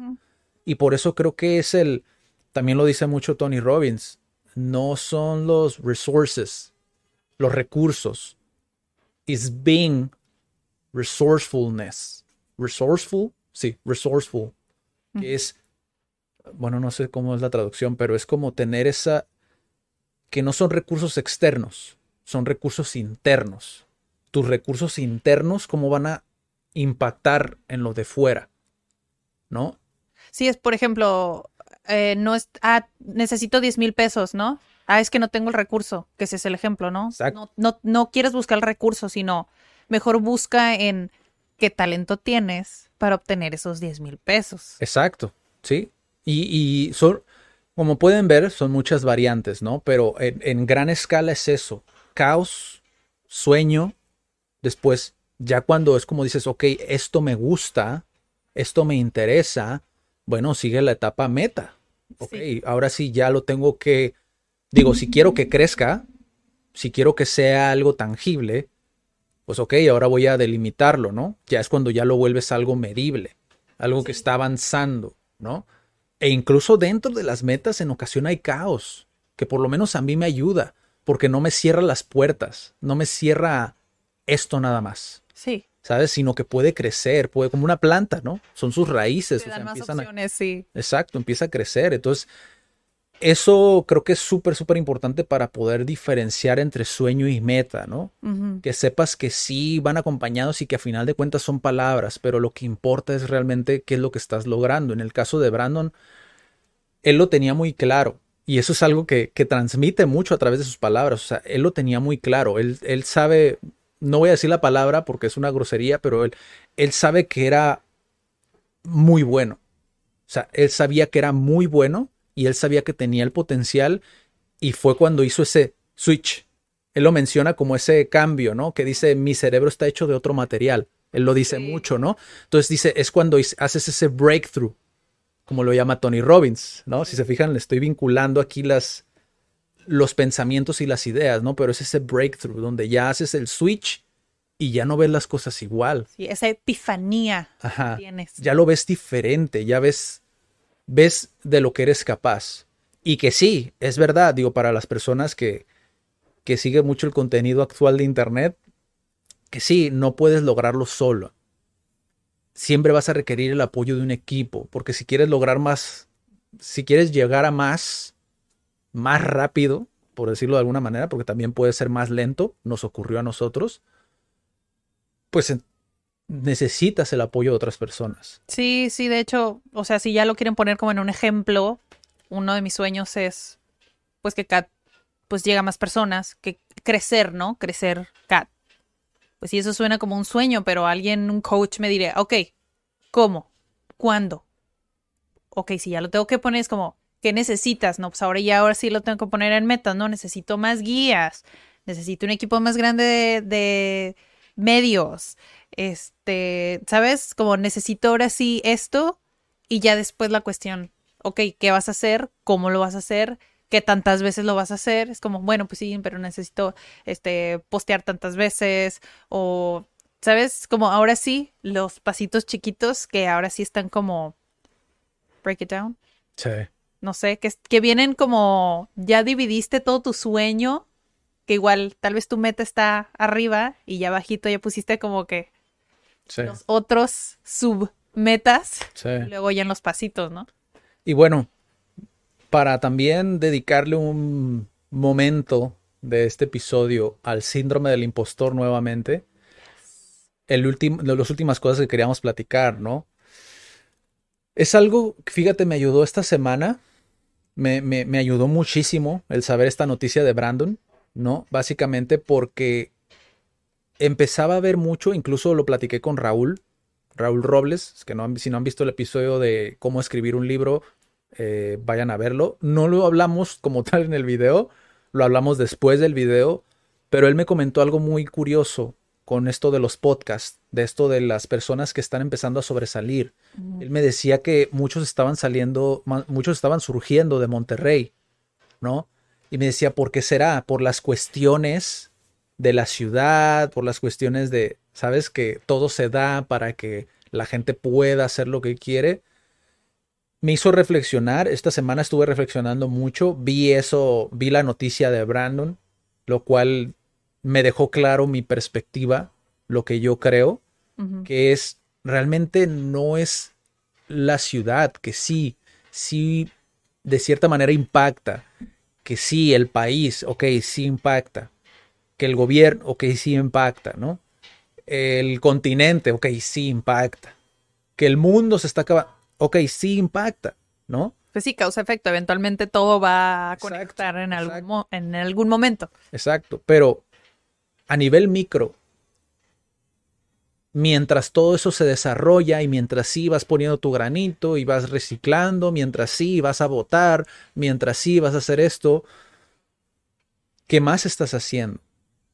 Y por eso creo que es el también lo dice mucho Tony Robbins, no son los resources, los recursos. Is being resourcefulness. Resourceful, sí, resourceful, que es bueno, no sé cómo es la traducción, pero es como tener esa que no son recursos externos, son recursos internos. Tus recursos internos, ¿cómo van a impactar en lo de fuera? ¿No? Sí, es, por ejemplo, eh, no es, ah, necesito 10 mil pesos, ¿no? Ah, es que no tengo el recurso, que ese es el ejemplo, ¿no? Exacto. No, no, no quieres buscar el recurso, sino mejor busca en qué talento tienes para obtener esos 10 mil pesos. Exacto, sí. Y, y son, como pueden ver, son muchas variantes, ¿no? Pero en, en gran escala es eso. Caos, sueño, después, ya cuando es como dices, ok, esto me gusta, esto me interesa, bueno, sigue la etapa meta. Ok, Sí. ahora sí ya lo tengo que, digo, si quiero que crezca, si quiero que sea algo tangible, pues ok, ahora voy a delimitarlo, ¿no? Ya es cuando ya lo vuelves algo medible, algo que está avanzando, ¿no? E incluso dentro de las metas en ocasión hay caos, que por lo menos a mí me ayuda, porque no me cierra las puertas, no me cierra esto nada más, Sí, ¿sabes? Sino que puede crecer, puede como una planta, ¿no? Son sus raíces, te o sea, dan más empiezan a, opciones, sí. Exacto, empieza a crecer. Entonces, eso creo que es súper, súper importante para poder diferenciar entre sueño y meta, ¿no? Que sepas que sí van acompañados y que a final de cuentas son palabras, pero lo que importa es realmente qué es lo que estás logrando. En el caso de Brandon, él lo tenía muy claro. Y eso es algo que, que transmite mucho a través de sus palabras. O sea, él lo tenía muy claro. Él, él sabe, no voy a decir la palabra porque es una grosería, pero él, él sabe que era muy bueno. O sea, él sabía que era muy bueno y él sabía que tenía el potencial y fue cuando hizo ese switch. Él lo menciona como ese cambio, ¿no? Que dice, mi cerebro está hecho de otro material. Él lo dice Sí. mucho, ¿no? Entonces dice, es cuando haces ese breakthrough, como lo llama Tony Robbins, ¿no? Si se fijan, le estoy vinculando aquí las, los pensamientos y las ideas, ¿no? Pero es ese breakthrough donde ya haces el switch y ya no ves las cosas igual. Sí, esa epifanía Ajá. que tienes. Ya lo ves diferente, ya ves, ves de lo que eres capaz. Y que sí, es verdad, digo, para las personas que, que siguen mucho el contenido actual de Internet, que sí, no puedes lograrlo solo. Siempre vas a requerir el apoyo de un equipo, porque si quieres lograr más, si quieres llegar a más, más rápido, por decirlo de alguna manera, porque también puede ser más lento, nos ocurrió a nosotros, pues necesitas el apoyo de otras personas. Sí, sí, de hecho, o sea, si ya lo quieren poner como en un ejemplo, uno de mis sueños es, pues que Kat, pues llega a más personas, que crecer, ¿no? Crecer Kat. Pues sí, eso suena como un sueño, pero alguien, un coach me diría, ok, ¿cómo? ¿Cuándo? Ok, si ya lo tengo que poner, es como, ¿qué necesitas? No, pues ahora ya, ahora sí lo tengo que poner en meta, ¿no? Necesito más guías, necesito un equipo más grande de, de medios, este, ¿sabes? Como necesito ahora sí esto y ya después la cuestión, ok, ¿qué vas a hacer? ¿Cómo lo vas a hacer? ¿Qué tantas veces lo vas a hacer? Es como, bueno, pues sí, pero necesito, este, postear tantas veces o, ¿sabes? Como ahora sí, los pasitos chiquitos que ahora sí están como, break it down. Sí. No sé, que, que vienen como, ya dividiste todo tu sueño que igual tal vez tu meta está arriba y ya bajito ya pusiste como que Sí. los otros submetas Sí. y luego ya en los pasitos, ¿no? Y bueno, para también dedicarle un momento de este episodio al síndrome del impostor nuevamente, el último, las últimas cosas que queríamos platicar, ¿no? Es algo que, fíjate, me ayudó esta semana, me, me, me ayudó muchísimo el saber esta noticia de Brandon, ¿no? Básicamente porque empezaba a ver mucho, incluso lo platiqué con Raúl, Raúl Robles, que no han- si no han visto el episodio de cómo escribir un libro, eh, vayan a verlo. No lo hablamos como tal en el video, lo hablamos después del video, pero él me comentó algo muy curioso con esto de los podcasts, de esto de las personas que están empezando a sobresalir. Él me decía que muchos estaban saliendo, muchos estaban surgiendo de Monterrey, ¿no? Y me decía, ¿por qué será? Por las cuestiones de la ciudad, por las cuestiones de, ¿sabes? Que todo se da para que la gente pueda hacer lo que quiere. Me hizo reflexionar, esta semana estuve reflexionando mucho, vi eso, vi la noticia de Brandon, lo cual me dejó claro mi perspectiva, lo que yo creo, que es realmente no es la ciudad, que sí, sí, de cierta manera impacta, que sí, el país, ok, sí impacta, que el gobierno, ok, sí impacta, ¿no? El continente, ok, sí impacta, que el mundo se está acabando, ok, sí impacta, ¿no? Pues sí, causa efecto. Eventualmente todo va a Exacto, conectar en algún, en algún momento. Exacto, pero a nivel micro, mientras todo eso se desarrolla y mientras sí vas poniendo tu granito y vas reciclando, mientras sí vas a votar, mientras sí vas a hacer esto, ¿qué más estás haciendo?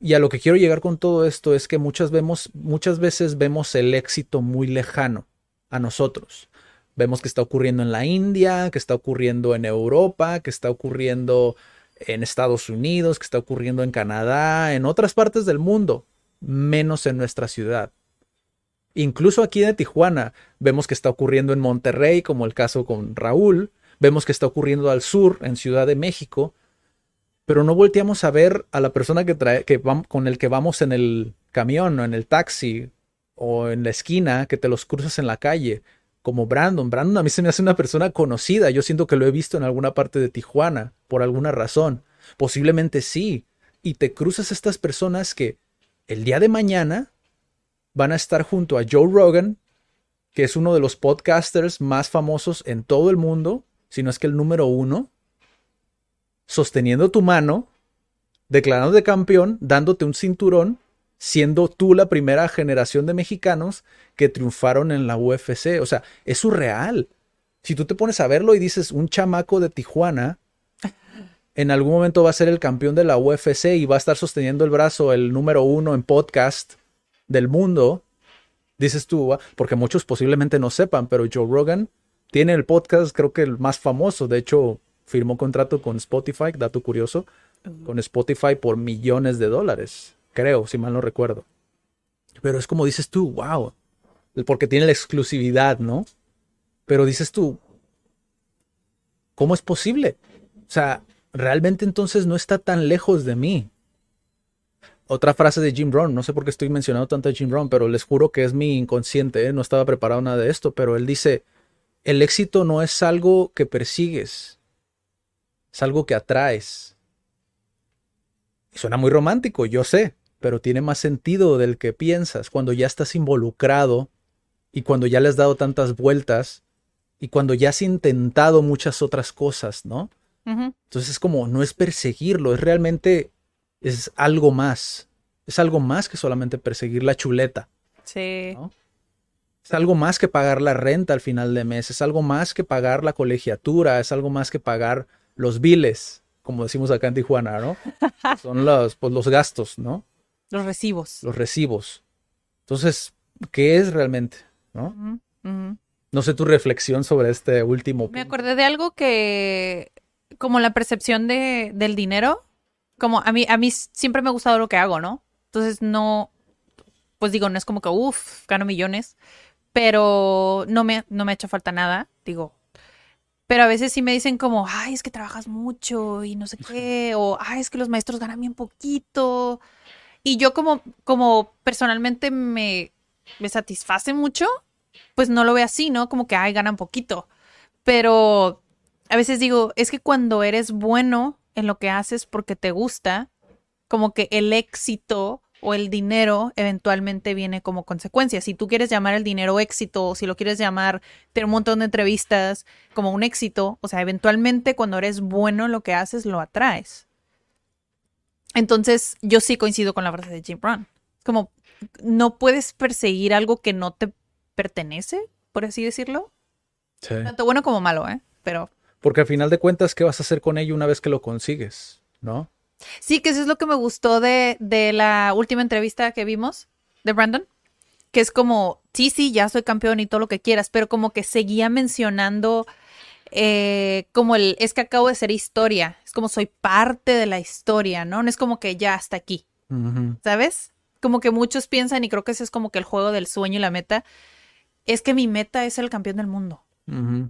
Y a lo que quiero llegar con todo esto es que muchas, vemos, muchas veces vemos el éxito muy lejano a nosotros. Vemos que está ocurriendo en la India, que está ocurriendo en Europa, que está ocurriendo en Estados Unidos, que está ocurriendo en Canadá, en otras partes del mundo, menos en nuestra ciudad. Incluso aquí de Tijuana vemos que está ocurriendo en Monterrey, como el caso con Raúl, vemos que está ocurriendo al sur, en Ciudad de México, pero no volteamos a ver a la persona que trae, que con el que vamos en el camión o en el taxi o en la esquina, que te los cruzas en la calle, como Brandon. Brandon a mí se me hace una persona conocida, yo siento que lo he visto en alguna parte de Tijuana, por alguna razón. Posiblemente sí. Y te cruzas a estas personas que el día de mañana van a estar junto a Joe Rogan, que es uno de los podcasters más famosos en todo el mundo, si no es que el número uno, sosteniendo tu mano, declarándote campeón, dándote un cinturón, siendo tú la primera generación de mexicanos que triunfaron en la UFC. O sea, es surreal. Si tú te pones a verlo y dices, un chamaco de Tijuana, en algún momento va a ser el campeón de la UFC y va a estar sosteniendo el brazo, el número uno en podcast del mundo, dices tú, porque muchos posiblemente no sepan, pero Joe Rogan tiene el podcast, creo que el más famoso. De hecho, firmó contrato con Spotify, dato curioso, con Spotify por millones de dólares, creo, si mal no recuerdo. Pero es como dices tú, wow, porque tiene la exclusividad, ¿no? Pero dices tú, ¿cómo es posible? O sea, realmente entonces no está tan lejos de mí. otra frase de Jim Brown, no sé por qué estoy mencionando tanto a Jim Brown, pero les juro que es mi inconsciente, ¿eh? no estaba preparado nada de esto, pero él dice, el éxito no es algo que persigues, es algo que atraes. Y suena muy romántico, yo sé, pero tiene más sentido del que piensas cuando ya estás involucrado y cuando ya le has dado tantas vueltas y cuando ya has intentado muchas otras cosas, ¿no? Entonces es como, no es perseguirlo, es realmente, es algo más, es algo más que solamente perseguir la chuleta. Sí. Es algo más que pagar la renta al final de mes, es algo más que pagar la colegiatura, es algo más que pagar los biles, como decimos acá en Tijuana, ¿no? Son los, pues, los gastos, ¿no? Los recibos. Los recibos. Entonces, ¿qué es realmente? ¿No? No sé tu reflexión sobre este último. Me acordé de algo que, como la percepción de, del dinero, como a mí, a mí siempre me ha gustado lo que hago, ¿no? Entonces no, pues digo, no es como que, uff, gano millones, pero no me, no me ha hecho falta nada, digo. Pero a veces sí me dicen como, ay, es que trabajas mucho y no sé qué, o ay, es que los maestros ganan bien poquito. Y yo como, como personalmente me, me satisface mucho, pues no lo veo así, ¿no? Como que, ay, ganan poquito. Pero a veces digo, es que cuando eres bueno en lo que haces porque te gusta, como que el éxito o el dinero eventualmente viene como consecuencia. Si tú quieres llamar el dinero éxito, o si lo quieres llamar tener un montón de entrevistas como un éxito, o sea, eventualmente cuando eres bueno en lo que haces, lo atraes. Entonces, yo sí coincido con la frase de Jim Brown. Como, no puedes perseguir algo que no te pertenece, por así decirlo. Sí. Tanto bueno como malo, ¿eh? Pero... Porque al final de cuentas, ¿qué vas a hacer con ello una vez que lo consigues? ¿No? Sí, que eso es lo que me gustó de, de la última entrevista que vimos de Brandon. Que es como, sí, sí, ya soy campeón y todo lo que quieras, pero como que seguía mencionando eh, como el, es que acabo de ser historia, es como soy parte de la historia, ¿no? No es como que ya hasta aquí, ¿sabes? Como que muchos piensan, y creo que ese es como que el juego del sueño y la meta, es que mi meta es el campeón del mundo,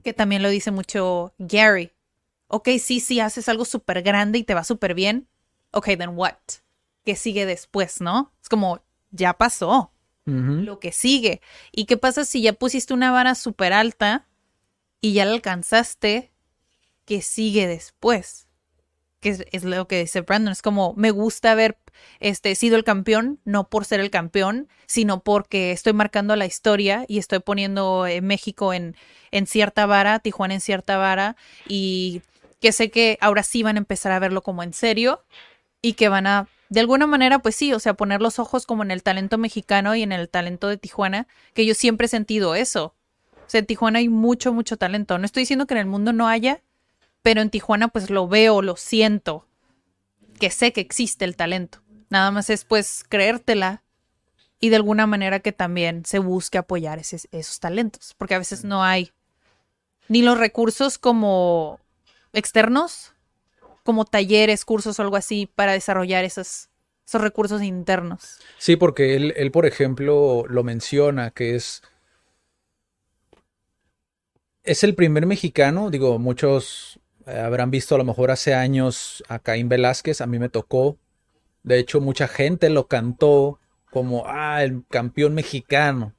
que también lo dice mucho Gary. Ok, sí, sí, haces algo súper grande y te va súper bien. Ok, then what? ¿Qué sigue después, no? Es como, ya pasó. Lo que sigue. ¿Y qué pasa si ya pusiste una vara súper alta y ya la alcanzaste? ¿Qué sigue después? Que es, lo que dice Brandon. Es como, me gusta haber este, sido el campeón, no por ser el campeón, sino porque estoy marcando la historia y estoy poniendo eh, México en, en cierta vara, Tijuana en cierta vara, y que sé que ahora sí van a empezar a verlo como en serio y que van a, de alguna manera, pues sí, o sea, poner los ojos como en el talento mexicano y en el talento de Tijuana, que yo siempre he sentido eso. O sea, en Tijuana hay mucho, mucho talento. No estoy diciendo que en el mundo no haya, pero en Tijuana pues lo veo, lo siento, que sé que existe el talento. Nada más es pues creértela y de alguna manera que también se busque apoyar esos talentos, porque a veces no hay ni los recursos como externos como talleres, cursos o algo así para desarrollar esos, esos recursos internos. Sí, porque él, él, por ejemplo, lo menciona, que es... Es el primer mexicano, digo, muchos eh, habrán visto a lo mejor hace años a Caín Velázquez, a mí me tocó. De hecho, mucha gente lo cantó como, ah, el campeón mexicano,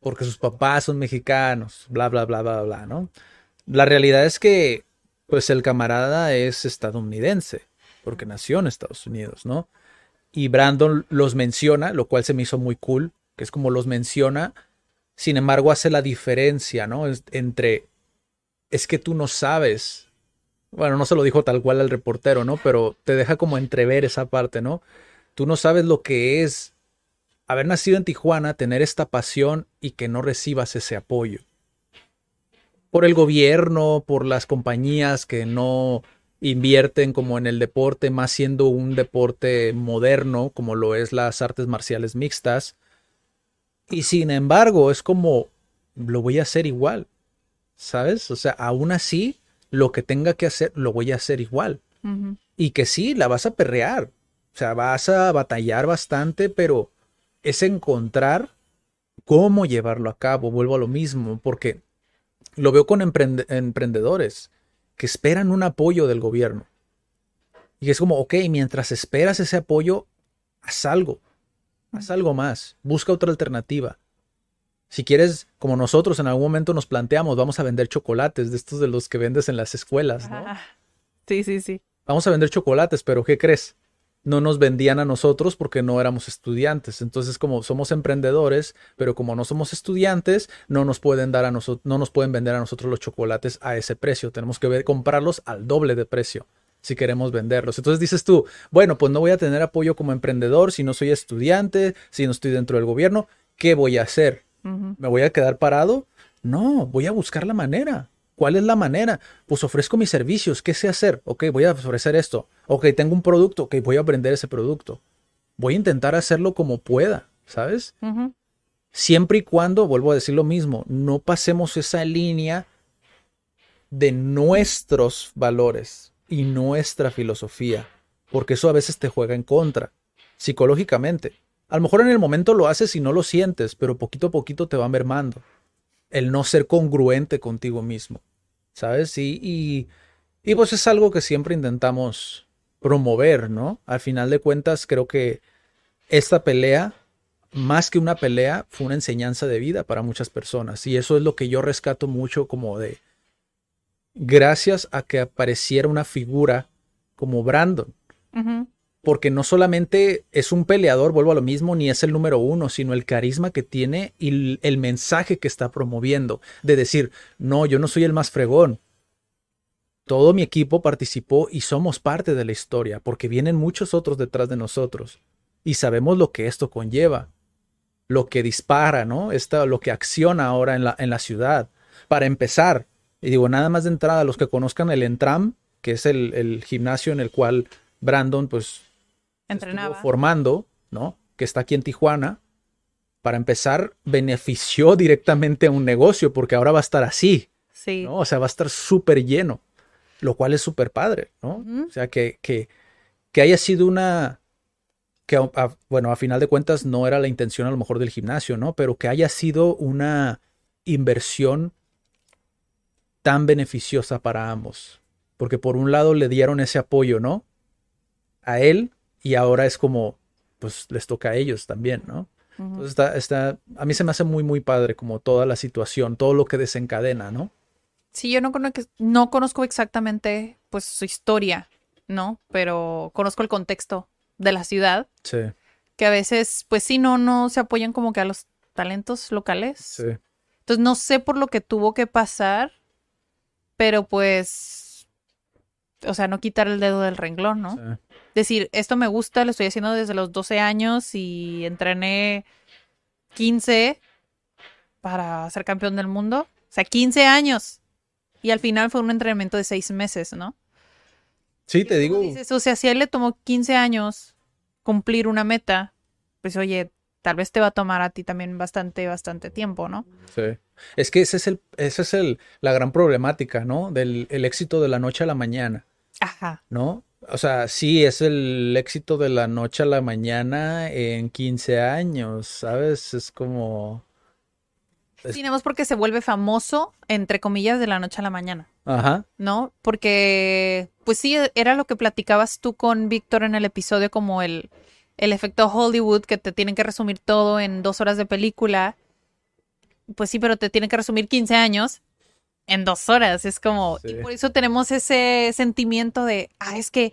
porque sus papás son mexicanos, bla, bla, bla, bla, bla, ¿no? La realidad es que pues el camarada es estadounidense, porque nació en Estados Unidos, ¿no? Y Brandon los menciona, lo cual se me hizo muy cool, que es como los menciona, sin embargo hace la diferencia, ¿no? entre, es que tú no sabes, bueno, no se lo dijo tal cual al reportero, ¿no? Pero te deja como entrever esa parte, ¿no? Tú no sabes lo que es haber nacido en Tijuana, tener esta pasión y que no recibas ese apoyo por el gobierno, por las compañías que no invierten como en el deporte, más siendo un deporte moderno como lo es las artes marciales mixtas. Y sin embargo, es como, lo voy a hacer igual, ¿sabes? O sea, aún así, lo que tenga que hacer, lo voy a hacer igual. Y que sí, la vas a perrear. O sea, vas a batallar bastante, pero es encontrar cómo llevarlo a cabo. Vuelvo a lo mismo, porque lo veo con emprendedores que esperan un apoyo del gobierno. Y es como, ok, mientras esperas ese apoyo, haz algo, haz algo más, busca otra alternativa. Si quieres, como nosotros en algún momento nos planteamos, vamos a vender chocolates de estos de los que vendes en las escuelas, ¿no? Ah, sí, sí, sí. Vamos a vender chocolates, pero ¿qué crees? No nos vendían a nosotros porque no éramos estudiantes. Entonces, como somos emprendedores, pero como no somos estudiantes, no nos pueden dar a nosotros, no nos pueden vender a nosotros los chocolates a ese precio. Tenemos que ver, comprarlos al doble de precio si queremos venderlos. Entonces dices tú, bueno, pues no voy a tener apoyo como emprendedor si no soy estudiante, si no estoy dentro del gobierno. ¿Qué voy a hacer? ¿Me voy a quedar parado? No, voy a buscar la manera. ¿Cuál es la manera? Pues ofrezco mis servicios. ¿Qué sé hacer? Ok, voy a ofrecer esto. Ok, tengo un producto. Ok, voy a vender ese producto. Voy a intentar hacerlo como pueda, ¿sabes? Siempre y cuando, vuelvo a decir lo mismo, no pasemos esa línea de nuestros valores y nuestra filosofía, porque eso a veces te juega en contra, psicológicamente. A lo mejor en el momento lo haces y no lo sientes, pero poquito a poquito te va mermando. El no ser congruente contigo mismo, ¿sabes? Y, y, pues es algo que siempre intentamos promover, ¿no? Al final de cuentas, creo que esta pelea, más que una pelea, fue una enseñanza de vida para muchas personas. Y eso es lo que yo rescato mucho como de, gracias a que apareciera una figura como Brandon porque no solamente es un peleador, vuelvo a lo mismo, ni es el número uno, sino el carisma que tiene y el mensaje que está promoviendo, de decir, no, yo no soy el más fregón. Todo mi equipo participó y somos parte de la historia, porque vienen muchos otros detrás de nosotros. Y sabemos lo que esto conlleva, lo que dispara, ¿no? Esta, lo que acciona ahora en la, en la ciudad. Para empezar, y digo, nada más de entrada, los que conozcan el Entram, que es el, el gimnasio en el cual Brandon, pues entrenaba. formando, ¿no? Que está aquí en Tijuana. Para empezar, benefició directamente a un negocio porque ahora va a estar así. Sí. ¿no? O sea, va a estar súper lleno, lo cual es súper padre, ¿no? O sea, que, que, que, haya sido una, que, bueno, a final de cuentas no era la intención a lo mejor del gimnasio, ¿no? Pero que haya sido una inversión tan beneficiosa para ambos. Porque por un lado le dieron ese apoyo, ¿no? A él y ahora es como, pues les toca a ellos también, ¿no? Entonces está, está, a mí se me hace muy, muy padre como toda la situación, todo lo que desencadena, ¿no? Sí, yo no conozco, no conozco exactamente pues su historia, ¿no? Pero conozco el contexto de la ciudad. Sí. Que a veces, pues sí, no, no se apoyan como que a los talentos locales. Sí. Entonces no sé por lo que tuvo que pasar, pero pues, o sea, no quitar el dedo del renglón, ¿no? Sí decir, esto me gusta, lo estoy haciendo desde los 12 años y entrené 15 para ser campeón del mundo. O sea, 15 años. Y al final fue un entrenamiento de 6 meses, ¿no? Sí, te digo. o sea, si a él le tomó 15 años cumplir una meta, pues oye, tal vez te va a tomar a ti también bastante, bastante tiempo, ¿no? Sí. Es que ese es el, ese es el, la gran problemática, ¿no? Del el éxito de la noche a la mañana. Ajá. ¿No? O sea, sí, es el éxito de la noche a la mañana en 15 años, ¿sabes? Es como... Sí, nada más porque se vuelve famoso, entre comillas, de la noche a la mañana. Ajá. ¿No? Porque, pues sí, era lo que platicabas tú con Víctor en el episodio, como el, el efecto Hollywood, que te tienen que resumir todo en dos horas de película. Pues sí, pero te tienen que resumir 15 años en dos horas. Es como, y por eso tenemos ese sentimiento de, ah, es que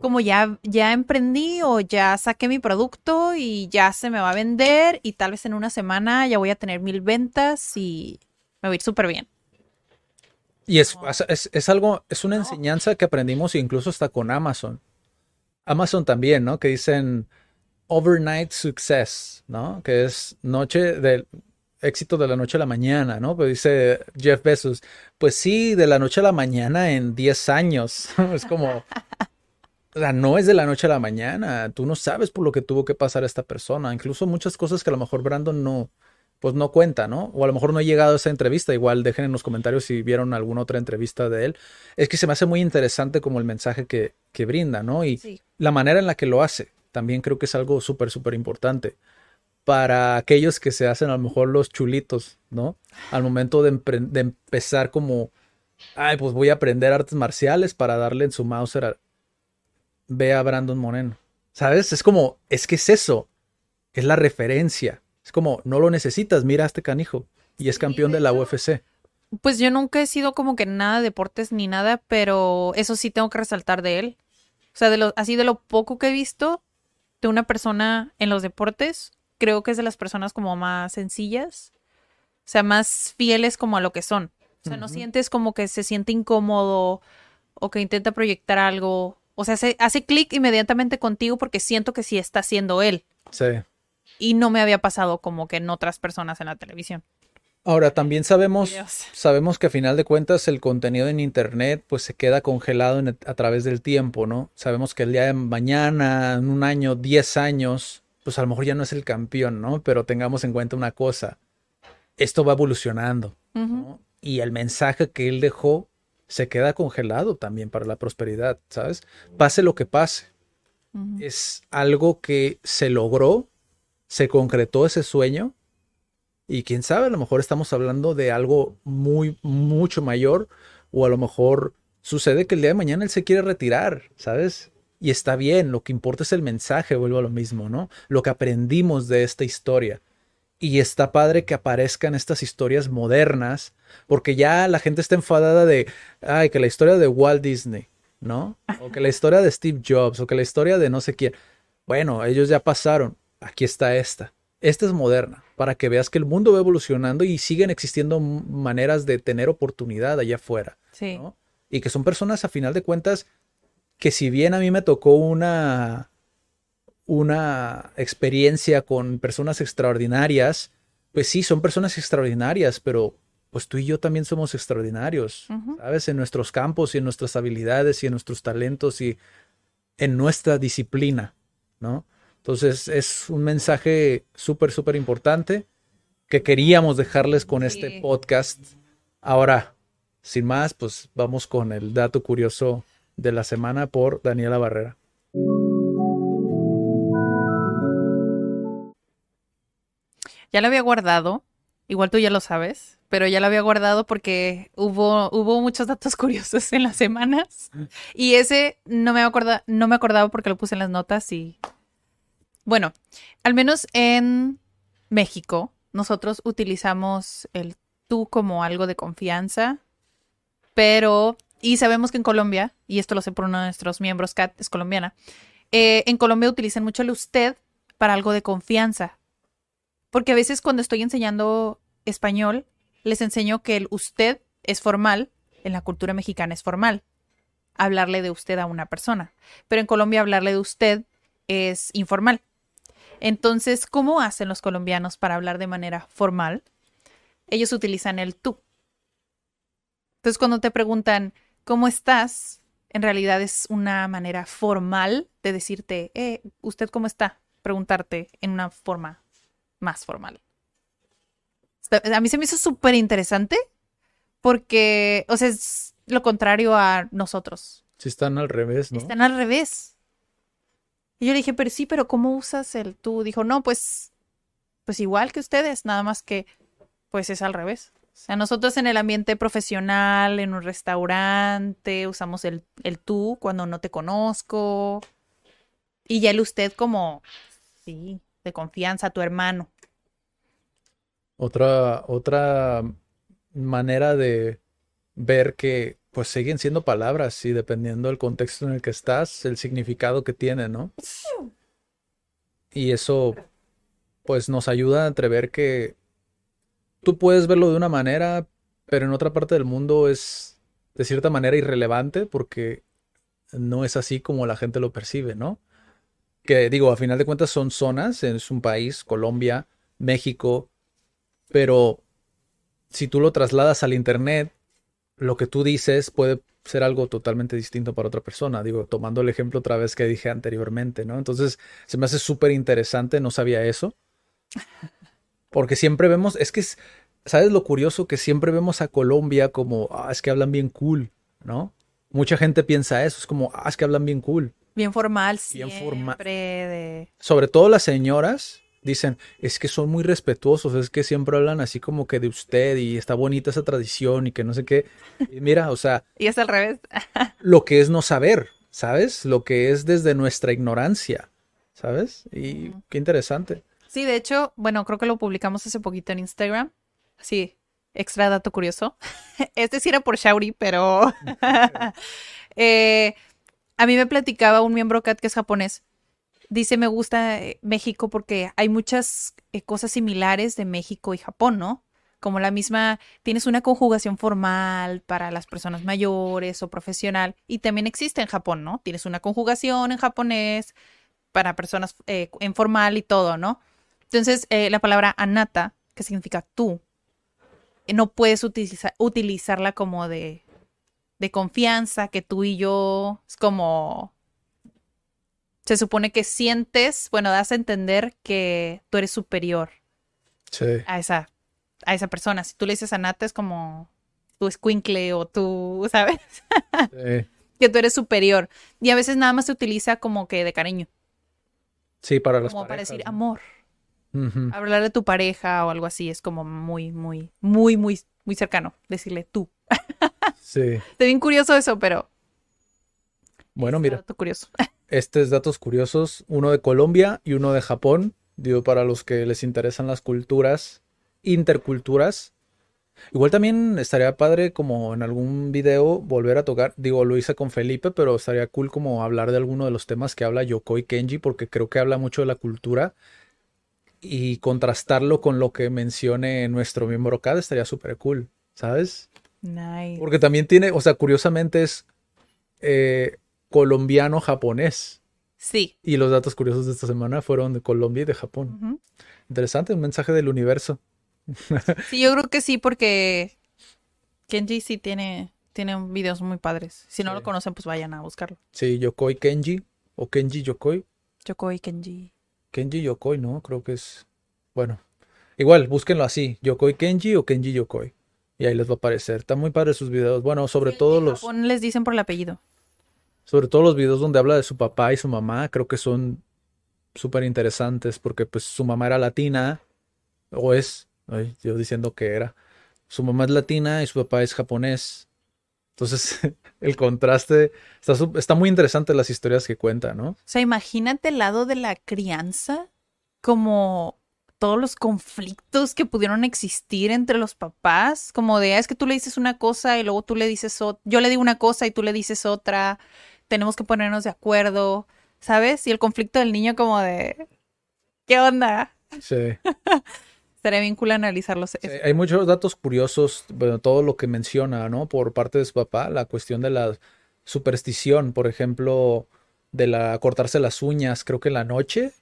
como ya, ya emprendí o ya saqué mi producto y ya se me va a vender y tal vez en una semana ya voy a tener mil ventas y me va a ir súper bien. Y es, es, algo, es una enseñanza que aprendimos incluso hasta con Amazon. Amazon también, ¿no? Que dicen overnight success, ¿no? Que es noche de éxito de la noche a la mañana, ¿no? Pues dice Jeff Bezos, pues sí, de la noche a la mañana en 10 años. es como, o sea, no es de la noche a la mañana. Tú no sabes por lo que tuvo que pasar esta persona. Incluso muchas cosas que a lo mejor Brandon no, pues no cuenta, ¿no? O a lo mejor no he llegado a esa entrevista. Igual dejen en los comentarios si vieron alguna otra entrevista de él. Es que se me hace muy interesante como el mensaje que, que brinda, ¿no? Y la manera en la que lo hace. También creo que es algo súper, súper importante para aquellos que se hacen a lo mejor los chulitos, ¿no? Al momento de, empezar como, ay, pues voy a aprender artes marciales para darle en su mouse a... Ve a Brandon Moreno. ¿Sabes? Es como, es que es eso, es la referencia. Es como, no lo necesitas, mira a este canijo. Y es campeón de la UFC. Pues yo nunca he sido como que nada de deportes ni nada, pero eso sí tengo que resaltar de él. O sea, de lo, así de lo poco que he visto de una persona en los deportes, creo que es de las personas como más sencillas, o sea, más fieles como a lo que son. O sea, no sientes como que se siente incómodo o que intenta proyectar algo. O sea, se hace clic inmediatamente contigo porque siento que sí está siendo él. Sí. Y no me había pasado como que en otras personas en la televisión. Ahora, también sabemos, Dios. sabemos que a final de cuentas el contenido en internet pues se queda congelado en- a través del tiempo, ¿no? Sabemos que el día de mañana, en un año, 10 años, pues a lo mejor ya no es el campeón, ¿no? Pero tengamos en cuenta una cosa, esto va evolucionando. Y el mensaje que él dejó se queda congelado también para la prosperidad, ¿sabes? Pase lo que pase, es algo que se logró, se concretó ese sueño y quién sabe, a lo mejor estamos hablando de algo muy, mucho mayor o a lo mejor sucede que el día de mañana él se quiere retirar, ¿sabes? Y está bien, lo que importa es el mensaje, vuelvo a lo mismo, ¿no? Lo que aprendimos de esta historia. Y está padre que aparezcan estas historias modernas, porque ya la gente está enfadada de, ay, que la historia de Walt Disney, ¿no? O que la historia de Steve Jobs, o que la historia de no sé quién. Bueno, ellos ya pasaron, aquí está esta. Esta es moderna, para que veas que el mundo va evolucionando y siguen existiendo maneras de tener oportunidad allá afuera, Sí. ¿no? Y que son personas, a final de cuentas, que si bien a mí me tocó una, una experiencia con personas extraordinarias, pues sí, son personas extraordinarias, pero pues tú y yo también somos extraordinarios, Ujú. ¿sabes? En nuestros campos y en nuestras habilidades y en nuestros talentos y en nuestra disciplina, ¿no? Entonces es un mensaje súper, súper importante que queríamos dejarles con este podcast. Ahora, sin más, pues vamos con el dato curioso de la semana por Daniela Barrera. Ya lo había guardado, igual tú ya lo sabes, pero ya lo había guardado porque hubo, hubo muchos datos curiosos en las semanas. Y ese no me, acorda, no me acordaba porque lo puse en las notas y... Bueno, al menos en México, nosotros utilizamos el tú como algo de confianza, pero... Y sabemos que en Colombia, y esto lo sé por uno de nuestros miembros, Kat es colombiana, eh, en Colombia utilizan mucho el usted para algo de confianza. Porque a veces cuando estoy enseñando español, les enseño que el usted es formal, en la cultura mexicana es formal, hablarle de usted a una persona. Pero en Colombia hablarle de usted es informal. Entonces, ¿cómo hacen los colombianos para hablar de manera formal? Ellos utilizan el tú. Entonces, cuando te preguntan, ¿cómo estás? En realidad es una manera formal de decirte, eh, ¿usted cómo está? Preguntarte en una forma más formal. A mí se me hizo súper interesante porque, o sea, es lo contrario a nosotros. Si están al revés, ¿no? Están al revés. Y yo le dije, pero sí, pero ¿cómo usas el tú? Dijo, no, pues, pues igual que ustedes, nada más que, pues es al revés. O sea, nosotros en el ambiente profesional, en un restaurante, usamos el, el tú cuando no te conozco. Y ya el usted como, sí, de confianza, tu hermano. Otra, otra manera de ver que pues siguen siendo palabras y dependiendo del contexto en el que estás, el significado que tiene, ¿no? Y eso pues nos ayuda a entrever que tú puedes verlo de una manera, pero en otra parte del mundo es de cierta manera irrelevante porque no es así como la gente lo percibe, ¿no? Que digo, a final de cuentas son zonas, es un país, Colombia, México, pero si tú lo trasladas al internet, lo que tú dices puede ser algo totalmente distinto para otra persona. Digo, tomando el ejemplo otra vez que dije anteriormente, ¿no? Entonces, se me hace súper interesante, no sabía eso. Porque siempre vemos, es que, es- ¿sabes lo curioso? Que siempre vemos a Colombia como, ah, es que hablan bien cool, ¿no? Mucha gente piensa eso, es como, ah, es que hablan bien cool. Bien formal, Bien siempre formal. de... Sobre todo las señoras dicen, es que son muy respetuosos, es que siempre hablan así como que de usted y está bonita esa tradición y que no sé qué. Y mira, o sea, Y es al revés. lo que es no saber, ¿sabes? Lo que es desde nuestra ignorancia. ¿sabes? Y qué interesante. Sí, de hecho, bueno, creo que lo publicamos hace poquito en Instagram. Sí, extra dato curioso. Este sí era por Shauri, pero eh, a mí me platicaba un miembro CAT que es japonés. Dice, me gusta eh, México porque hay muchas eh, cosas similares de México y Japón, ¿no? Como la misma, tienes una conjugación formal para las personas mayores o profesional y también existe en Japón, ¿no? Tienes una conjugación en japonés para personas en formal y todo, ¿no? Entonces, la palabra anata, que significa tú, no puedes utilizarla como de, de confianza, que tú y yo es como... Se supone que sientes, bueno, das a entender que tú eres superior a, esa, a esa persona. Si tú le dices a Nata es como tu escuincle o tú, ¿sabes? que tú eres superior. Y a veces nada más se utiliza como que de cariño. Sí, para las Como para decir amor. Hablar de tu pareja o algo así es como muy, muy, muy, muy, muy cercano. Decirle tú. sí. Estoy bien curioso eso, pero. Bueno, mira. Dato curioso. Estos datos curiosos, uno de Colombia y uno de Japón. Digo, para los que les interesan las culturas, interculturas. Igual también estaría padre como en algún video volver a tocar, digo, lo hice con Felipe, pero estaría cool como hablar de alguno de los temas que habla Yokoi Kenji, porque creo que habla mucho de la cultura y contrastarlo con lo que mencione nuestro miembro CAD estaría súper cool, ¿sabes? Nice. Porque también tiene, o sea, curiosamente es eh, colombiano-japonés. Sí. Y los datos curiosos de esta semana fueron de Colombia y de Japón. Interesante, un mensaje del universo. sí, yo creo que sí, porque Kenji sí tiene, tiene videos muy padres. Si no lo conocen, pues vayan a buscarlo. Sí, Yokoi Kenji o Kenji Yokoi. Yokoi Kenji. Kenji Yokoi, ¿no? Creo que es. Bueno, igual, búsquenlo así: Yokoi Kenji o Kenji Yokoi. Y ahí les va a aparecer. Están muy padres sus videos. Bueno, sobre todo los. Japón les dicen por el apellido. Sobre todo los videos donde habla de su papá y su mamá, creo que son súper interesantes porque pues su mamá era latina, o es, ay, yo diciendo que era. Su mamá es latina y su papá es japonés. Entonces, el contraste está, está, muy interesante las historias que cuenta, ¿no? O sea, imagínate el lado de la crianza, como todos los conflictos que pudieron existir entre los papás, como de, ah, es que tú le dices una cosa y luego tú le dices otra, yo le digo una cosa y tú le dices otra, tenemos que ponernos de acuerdo, ¿sabes? Y el conflicto del niño como de, ¿qué onda? Sí. Estaría bien cool analizarlos. hay muchos datos curiosos, bueno, todo lo que menciona, ¿no? Por parte de su papá, la cuestión de la superstición, por ejemplo, de la cortarse las uñas, creo que en la noche,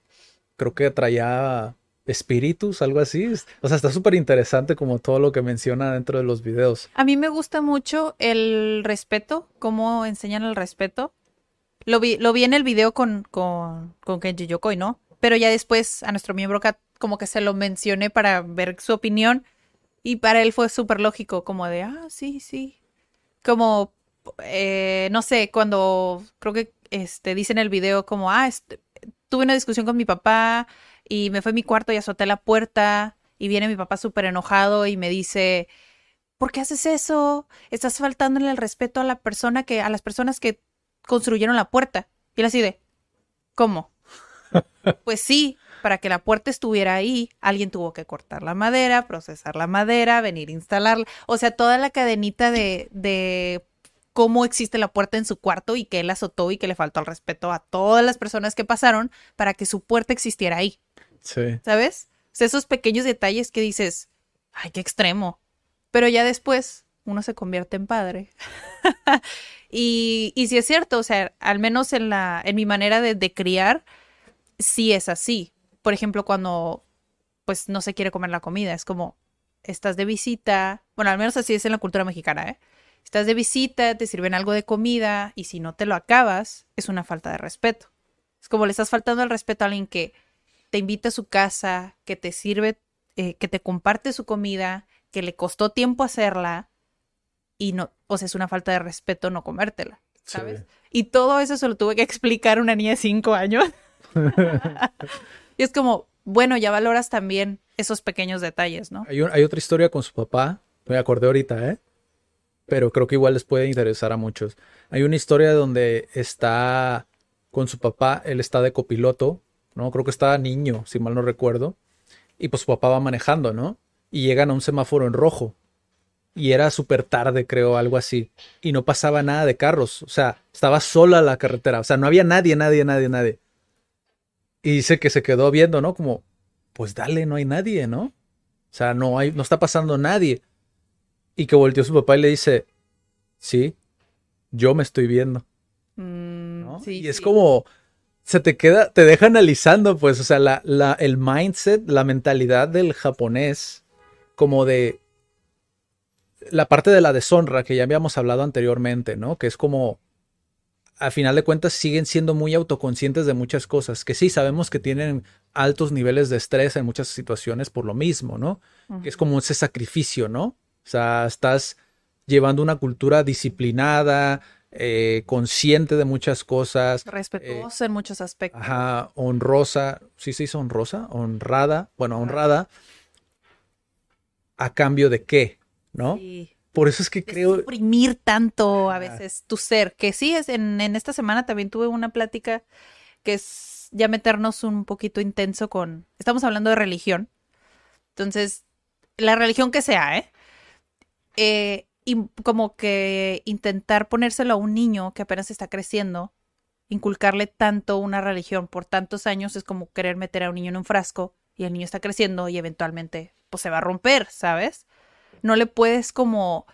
creo que traía espíritus, algo así. O sea, está súper interesante como todo lo que menciona dentro de los videos. A mí me gusta mucho el respeto, cómo enseñan el respeto. Lo vi, lo vi en el video con, con, con Kenji Yokoi, ¿no? Pero ya después a nuestro miembro como que se lo mencioné para ver su opinión y para él fue súper lógico, como de, ah, sí, sí. Como, eh, no sé, cuando creo que este, dice en el video como, ah, este, tuve una discusión con mi papá y me fue a mi cuarto y azoté la puerta y viene mi papá súper enojado y me dice, ¿por qué haces eso? Estás faltándole el respeto a la persona que, a las personas que construyeron la puerta. Y él así de, ¿cómo? pues sí, para que la puerta estuviera ahí, alguien tuvo que cortar la madera, procesar la madera, venir a instalarla. O sea, toda la cadenita de, de cómo existe la puerta en su cuarto y que él azotó y que le faltó el respeto a todas las personas que pasaron para que su puerta existiera ahí. Sí. ¿Sabes? O sea, esos pequeños detalles que dices, ay, qué extremo. Pero ya después uno se convierte en padre. y, y si es cierto, o sea, al menos en, la, en mi manera de, de criar, sí es así por ejemplo, cuando pues no se quiere comer la comida, es como estás de visita, bueno, al menos así es en la cultura mexicana, ¿eh? Estás de visita, te sirven algo de comida y si no te lo acabas, es una falta de respeto. Es como le estás faltando el respeto a alguien que te invita a su casa, que te sirve, eh, que te comparte su comida, que le costó tiempo hacerla y no, o sea, es una falta de respeto no comértela, ¿sabes? Y todo eso se lo tuve que explicar a una niña de cinco años. Y es como, bueno, ya valoras también esos pequeños detalles, ¿no? Hay, hay otra historia con su papá, me acordé ahorita, ¿eh? Pero creo que igual les puede interesar a muchos. Hay una historia donde está con su papá, él está de copiloto, ¿no? Creo que estaba niño, si mal no recuerdo. Y pues su papá va manejando, ¿no? Y llegan a un semáforo en rojo. Y era súper tarde, creo, algo así. Y no pasaba nada de carros. O sea, estaba sola la carretera. O sea, no había nadie, nadie, nadie, nadie. Y dice que se quedó viendo, ¿no? Como, pues dale, no hay nadie, ¿no? O sea, no hay, no está pasando nadie. Y que volteó su papá y le dice, sí, yo me estoy viendo. Mm, ¿no? sí, y es sí. como, se te queda, te deja analizando, pues, o sea, la, la, el mindset, la mentalidad del japonés, como de la parte de la deshonra que ya habíamos hablado anteriormente, ¿no? Que es como, a final de cuentas, siguen siendo muy autoconscientes de muchas cosas, que sí, sabemos que tienen altos niveles de estrés en muchas situaciones por lo mismo, ¿no? Que es como ese sacrificio, ¿no? O sea, estás llevando una cultura disciplinada, eh, consciente de muchas cosas, Respetuoso en muchos aspectos. ajá, honrosa, ¿sí se hizo honrosa? Honrada, bueno, honrada, a cambio de qué, ¿no? Sí. Por eso es que de creo, suprimir tanto a veces tu ser, que sí es en, en esta semana también tuve una plática que es ya meternos un poquito intenso con, estamos hablando de religión, entonces, la religión que sea, ¿eh? Eh, y como que intentar ponérselo a un niño que apenas está creciendo, inculcarle tanto una religión por tantos años es como querer meter a un niño en un frasco y el niño está creciendo y eventualmente pues se va a romper, ¿sabes? No le puedes como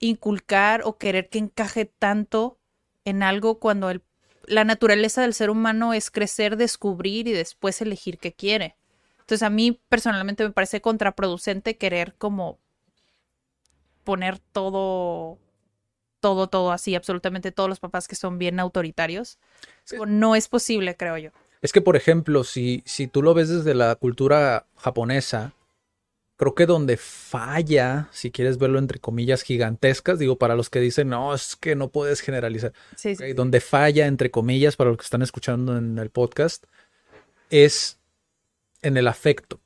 inculcar o querer que encaje tanto en algo cuando el, la naturaleza del ser humano es crecer, descubrir y después elegir qué quiere. Entonces a mí personalmente me parece contraproducente querer como poner todo, todo, todo así, absolutamente todos los papás que son bien autoritarios. No es posible, creo yo. es que por ejemplo, si, si tú lo ves desde la cultura japonesa, creo que donde falla, si quieres verlo entre comillas gigantescas, digo, para los que dicen, no, es que no puedes generalizar, Sí, sí. donde falla, entre comillas, para los que están escuchando en el podcast, es en el afecto,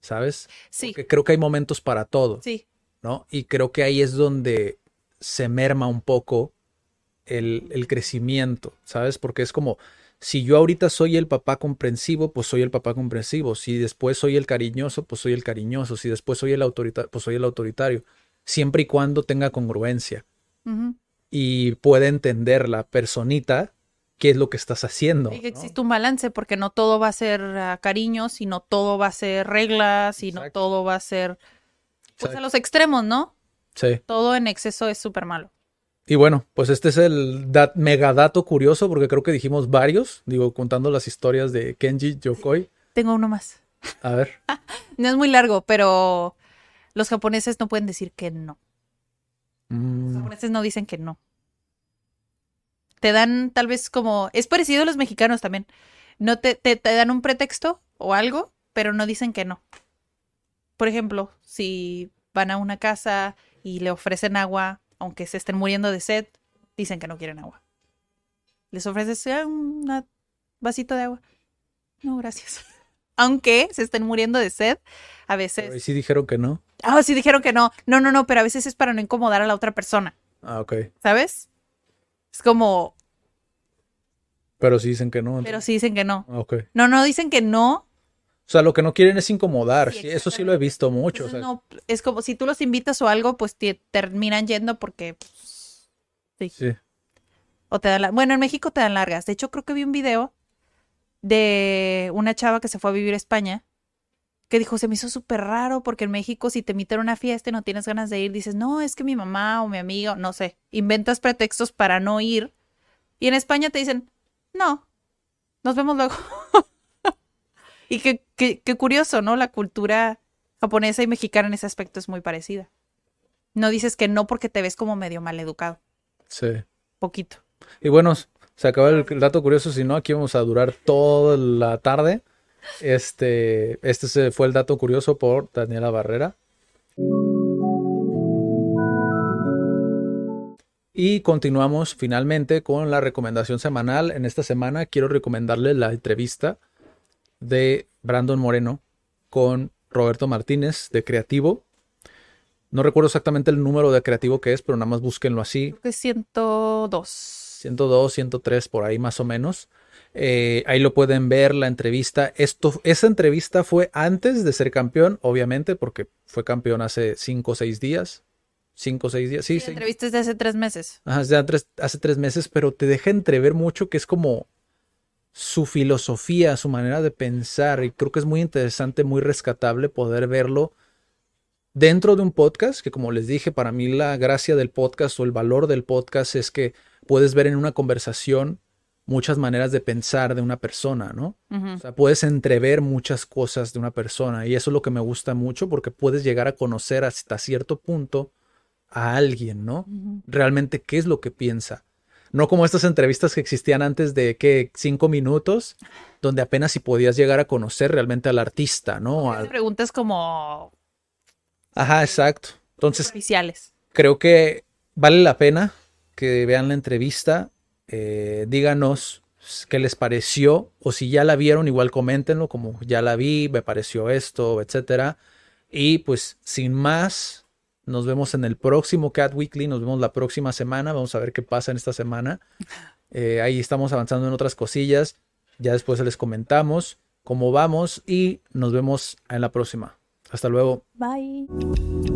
¿sabes? Sí, Porque creo que hay momentos para todo, sí. ¿no? Y creo que ahí es donde se merma un poco el, el crecimiento, ¿sabes? Porque es como, si yo ahorita soy el papá comprensivo, pues soy el papá comprensivo. Si después soy el cariñoso, pues soy el cariñoso. Si después soy el autoritario, pues soy el autoritario. Siempre y cuando tenga congruencia y pueda entender la personita qué es lo que estás haciendo. Y que ¿no? existe un balance, porque no todo va a ser ah, cariño, sino todo va a ser reglas, y no Exacto. todo va a ser pues a los extremos, ¿no? Sí. Todo en exceso es súper malo. Y bueno, pues este es el dat megadato curioso, porque creo que dijimos varios, digo, contando las historias de Kenji Yokoi. Tengo uno más. A ver, No es muy largo, pero los japoneses no pueden decir que no. Los mm, japoneses no dicen que no. Te dan tal vez como... Es parecido a los mexicanos también. No te, te, te dan un pretexto o algo, pero no dicen que no. Por ejemplo, si van a una casa y le ofrecen agua, aunque se estén muriendo de sed, dicen que no quieren agua. Les ofreces "Ah, un vasito de agua. No, gracias. Aunque se estén muriendo de sed, a veces... ahí sí dijeron que no. Ah, sí dijeron que no. No, no, no, pero a veces es para no incomodar a la otra persona, Ah, ok. ¿sabes? Es como, Pero sí dicen que no. pero sí dicen que no. Ah, ok. No, no dicen que no. O sea, lo que no quieren es incomodar. Sí, eso sí lo he visto mucho. o Entonces, sea, no, es como si tú los invitas o algo, pues te terminan yendo porque pues, sí. sí. O te dan la- bueno, en México te dan largas. De hecho, creo que vi un video de una chava que se fue a vivir a España que dijo, se me hizo súper raro porque en México si te invitan a una fiesta y no tienes ganas de ir, dices, no, es que mi mamá o mi amigo, no sé, inventas pretextos para no ir. Y en España te dicen, no, nos vemos luego. y qué, qué, qué curioso, ¿no? La cultura japonesa y mexicana en ese aspecto es muy parecida. No dices que no porque te ves como medio mal educado, sí. poquito. Y bueno, se acaba el, dato curioso. Si no, aquí vamos a durar toda la tarde. Este, este se fue el dato curioso por Daniela Barrera. Y continuamos finalmente con la recomendación semanal. En esta semana quiero recomendarle la entrevista de Brandon Moreno con Roberto Martínez de Creativo. No recuerdo exactamente el número de Creativo que es, pero nada más búsquenlo así. Creo que 102. 102, 103 por ahí más o menos. Eh, ahí lo pueden ver, la entrevista. Esto, esa entrevista fue antes de ser campeón, obviamente, porque fue campeón hace cinco o seis días. Cinco o seis días. Sí, sí. La entrevista es de hace tres meses. Ajá, hace tres meses, pero te deja entrever mucho que es como su filosofía, su manera de pensar. Y creo que es muy interesante, muy rescatable poder verlo dentro de un podcast, que como les dije, para mí la gracia del podcast o el valor del podcast es que puedes ver en una conversación muchas maneras de pensar de una persona, ¿no? O sea, puedes entrever muchas cosas de una persona y eso es lo que me gusta mucho porque puedes llegar a conocer hasta cierto punto a alguien, ¿no? Realmente qué es lo que piensa. No como estas entrevistas que existían antes de que cinco minutos, donde apenas si podías llegar a conocer realmente al artista, ¿no? Preguntas como... Ajá, exacto. Entonces... Oficiales. Creo que vale la pena que vean la entrevista eh, díganos qué les pareció o si ya la vieron, igual coméntenlo como ya la vi, me pareció esto, etcétera. Y pues sin más, nos vemos en el próximo Cat Weekly, nos vemos la próxima semana, vamos a ver qué pasa en esta semana. Eh, ahí estamos avanzando en otras cosillas, ya después les comentamos cómo vamos y nos vemos en la próxima. Hasta luego. Bye.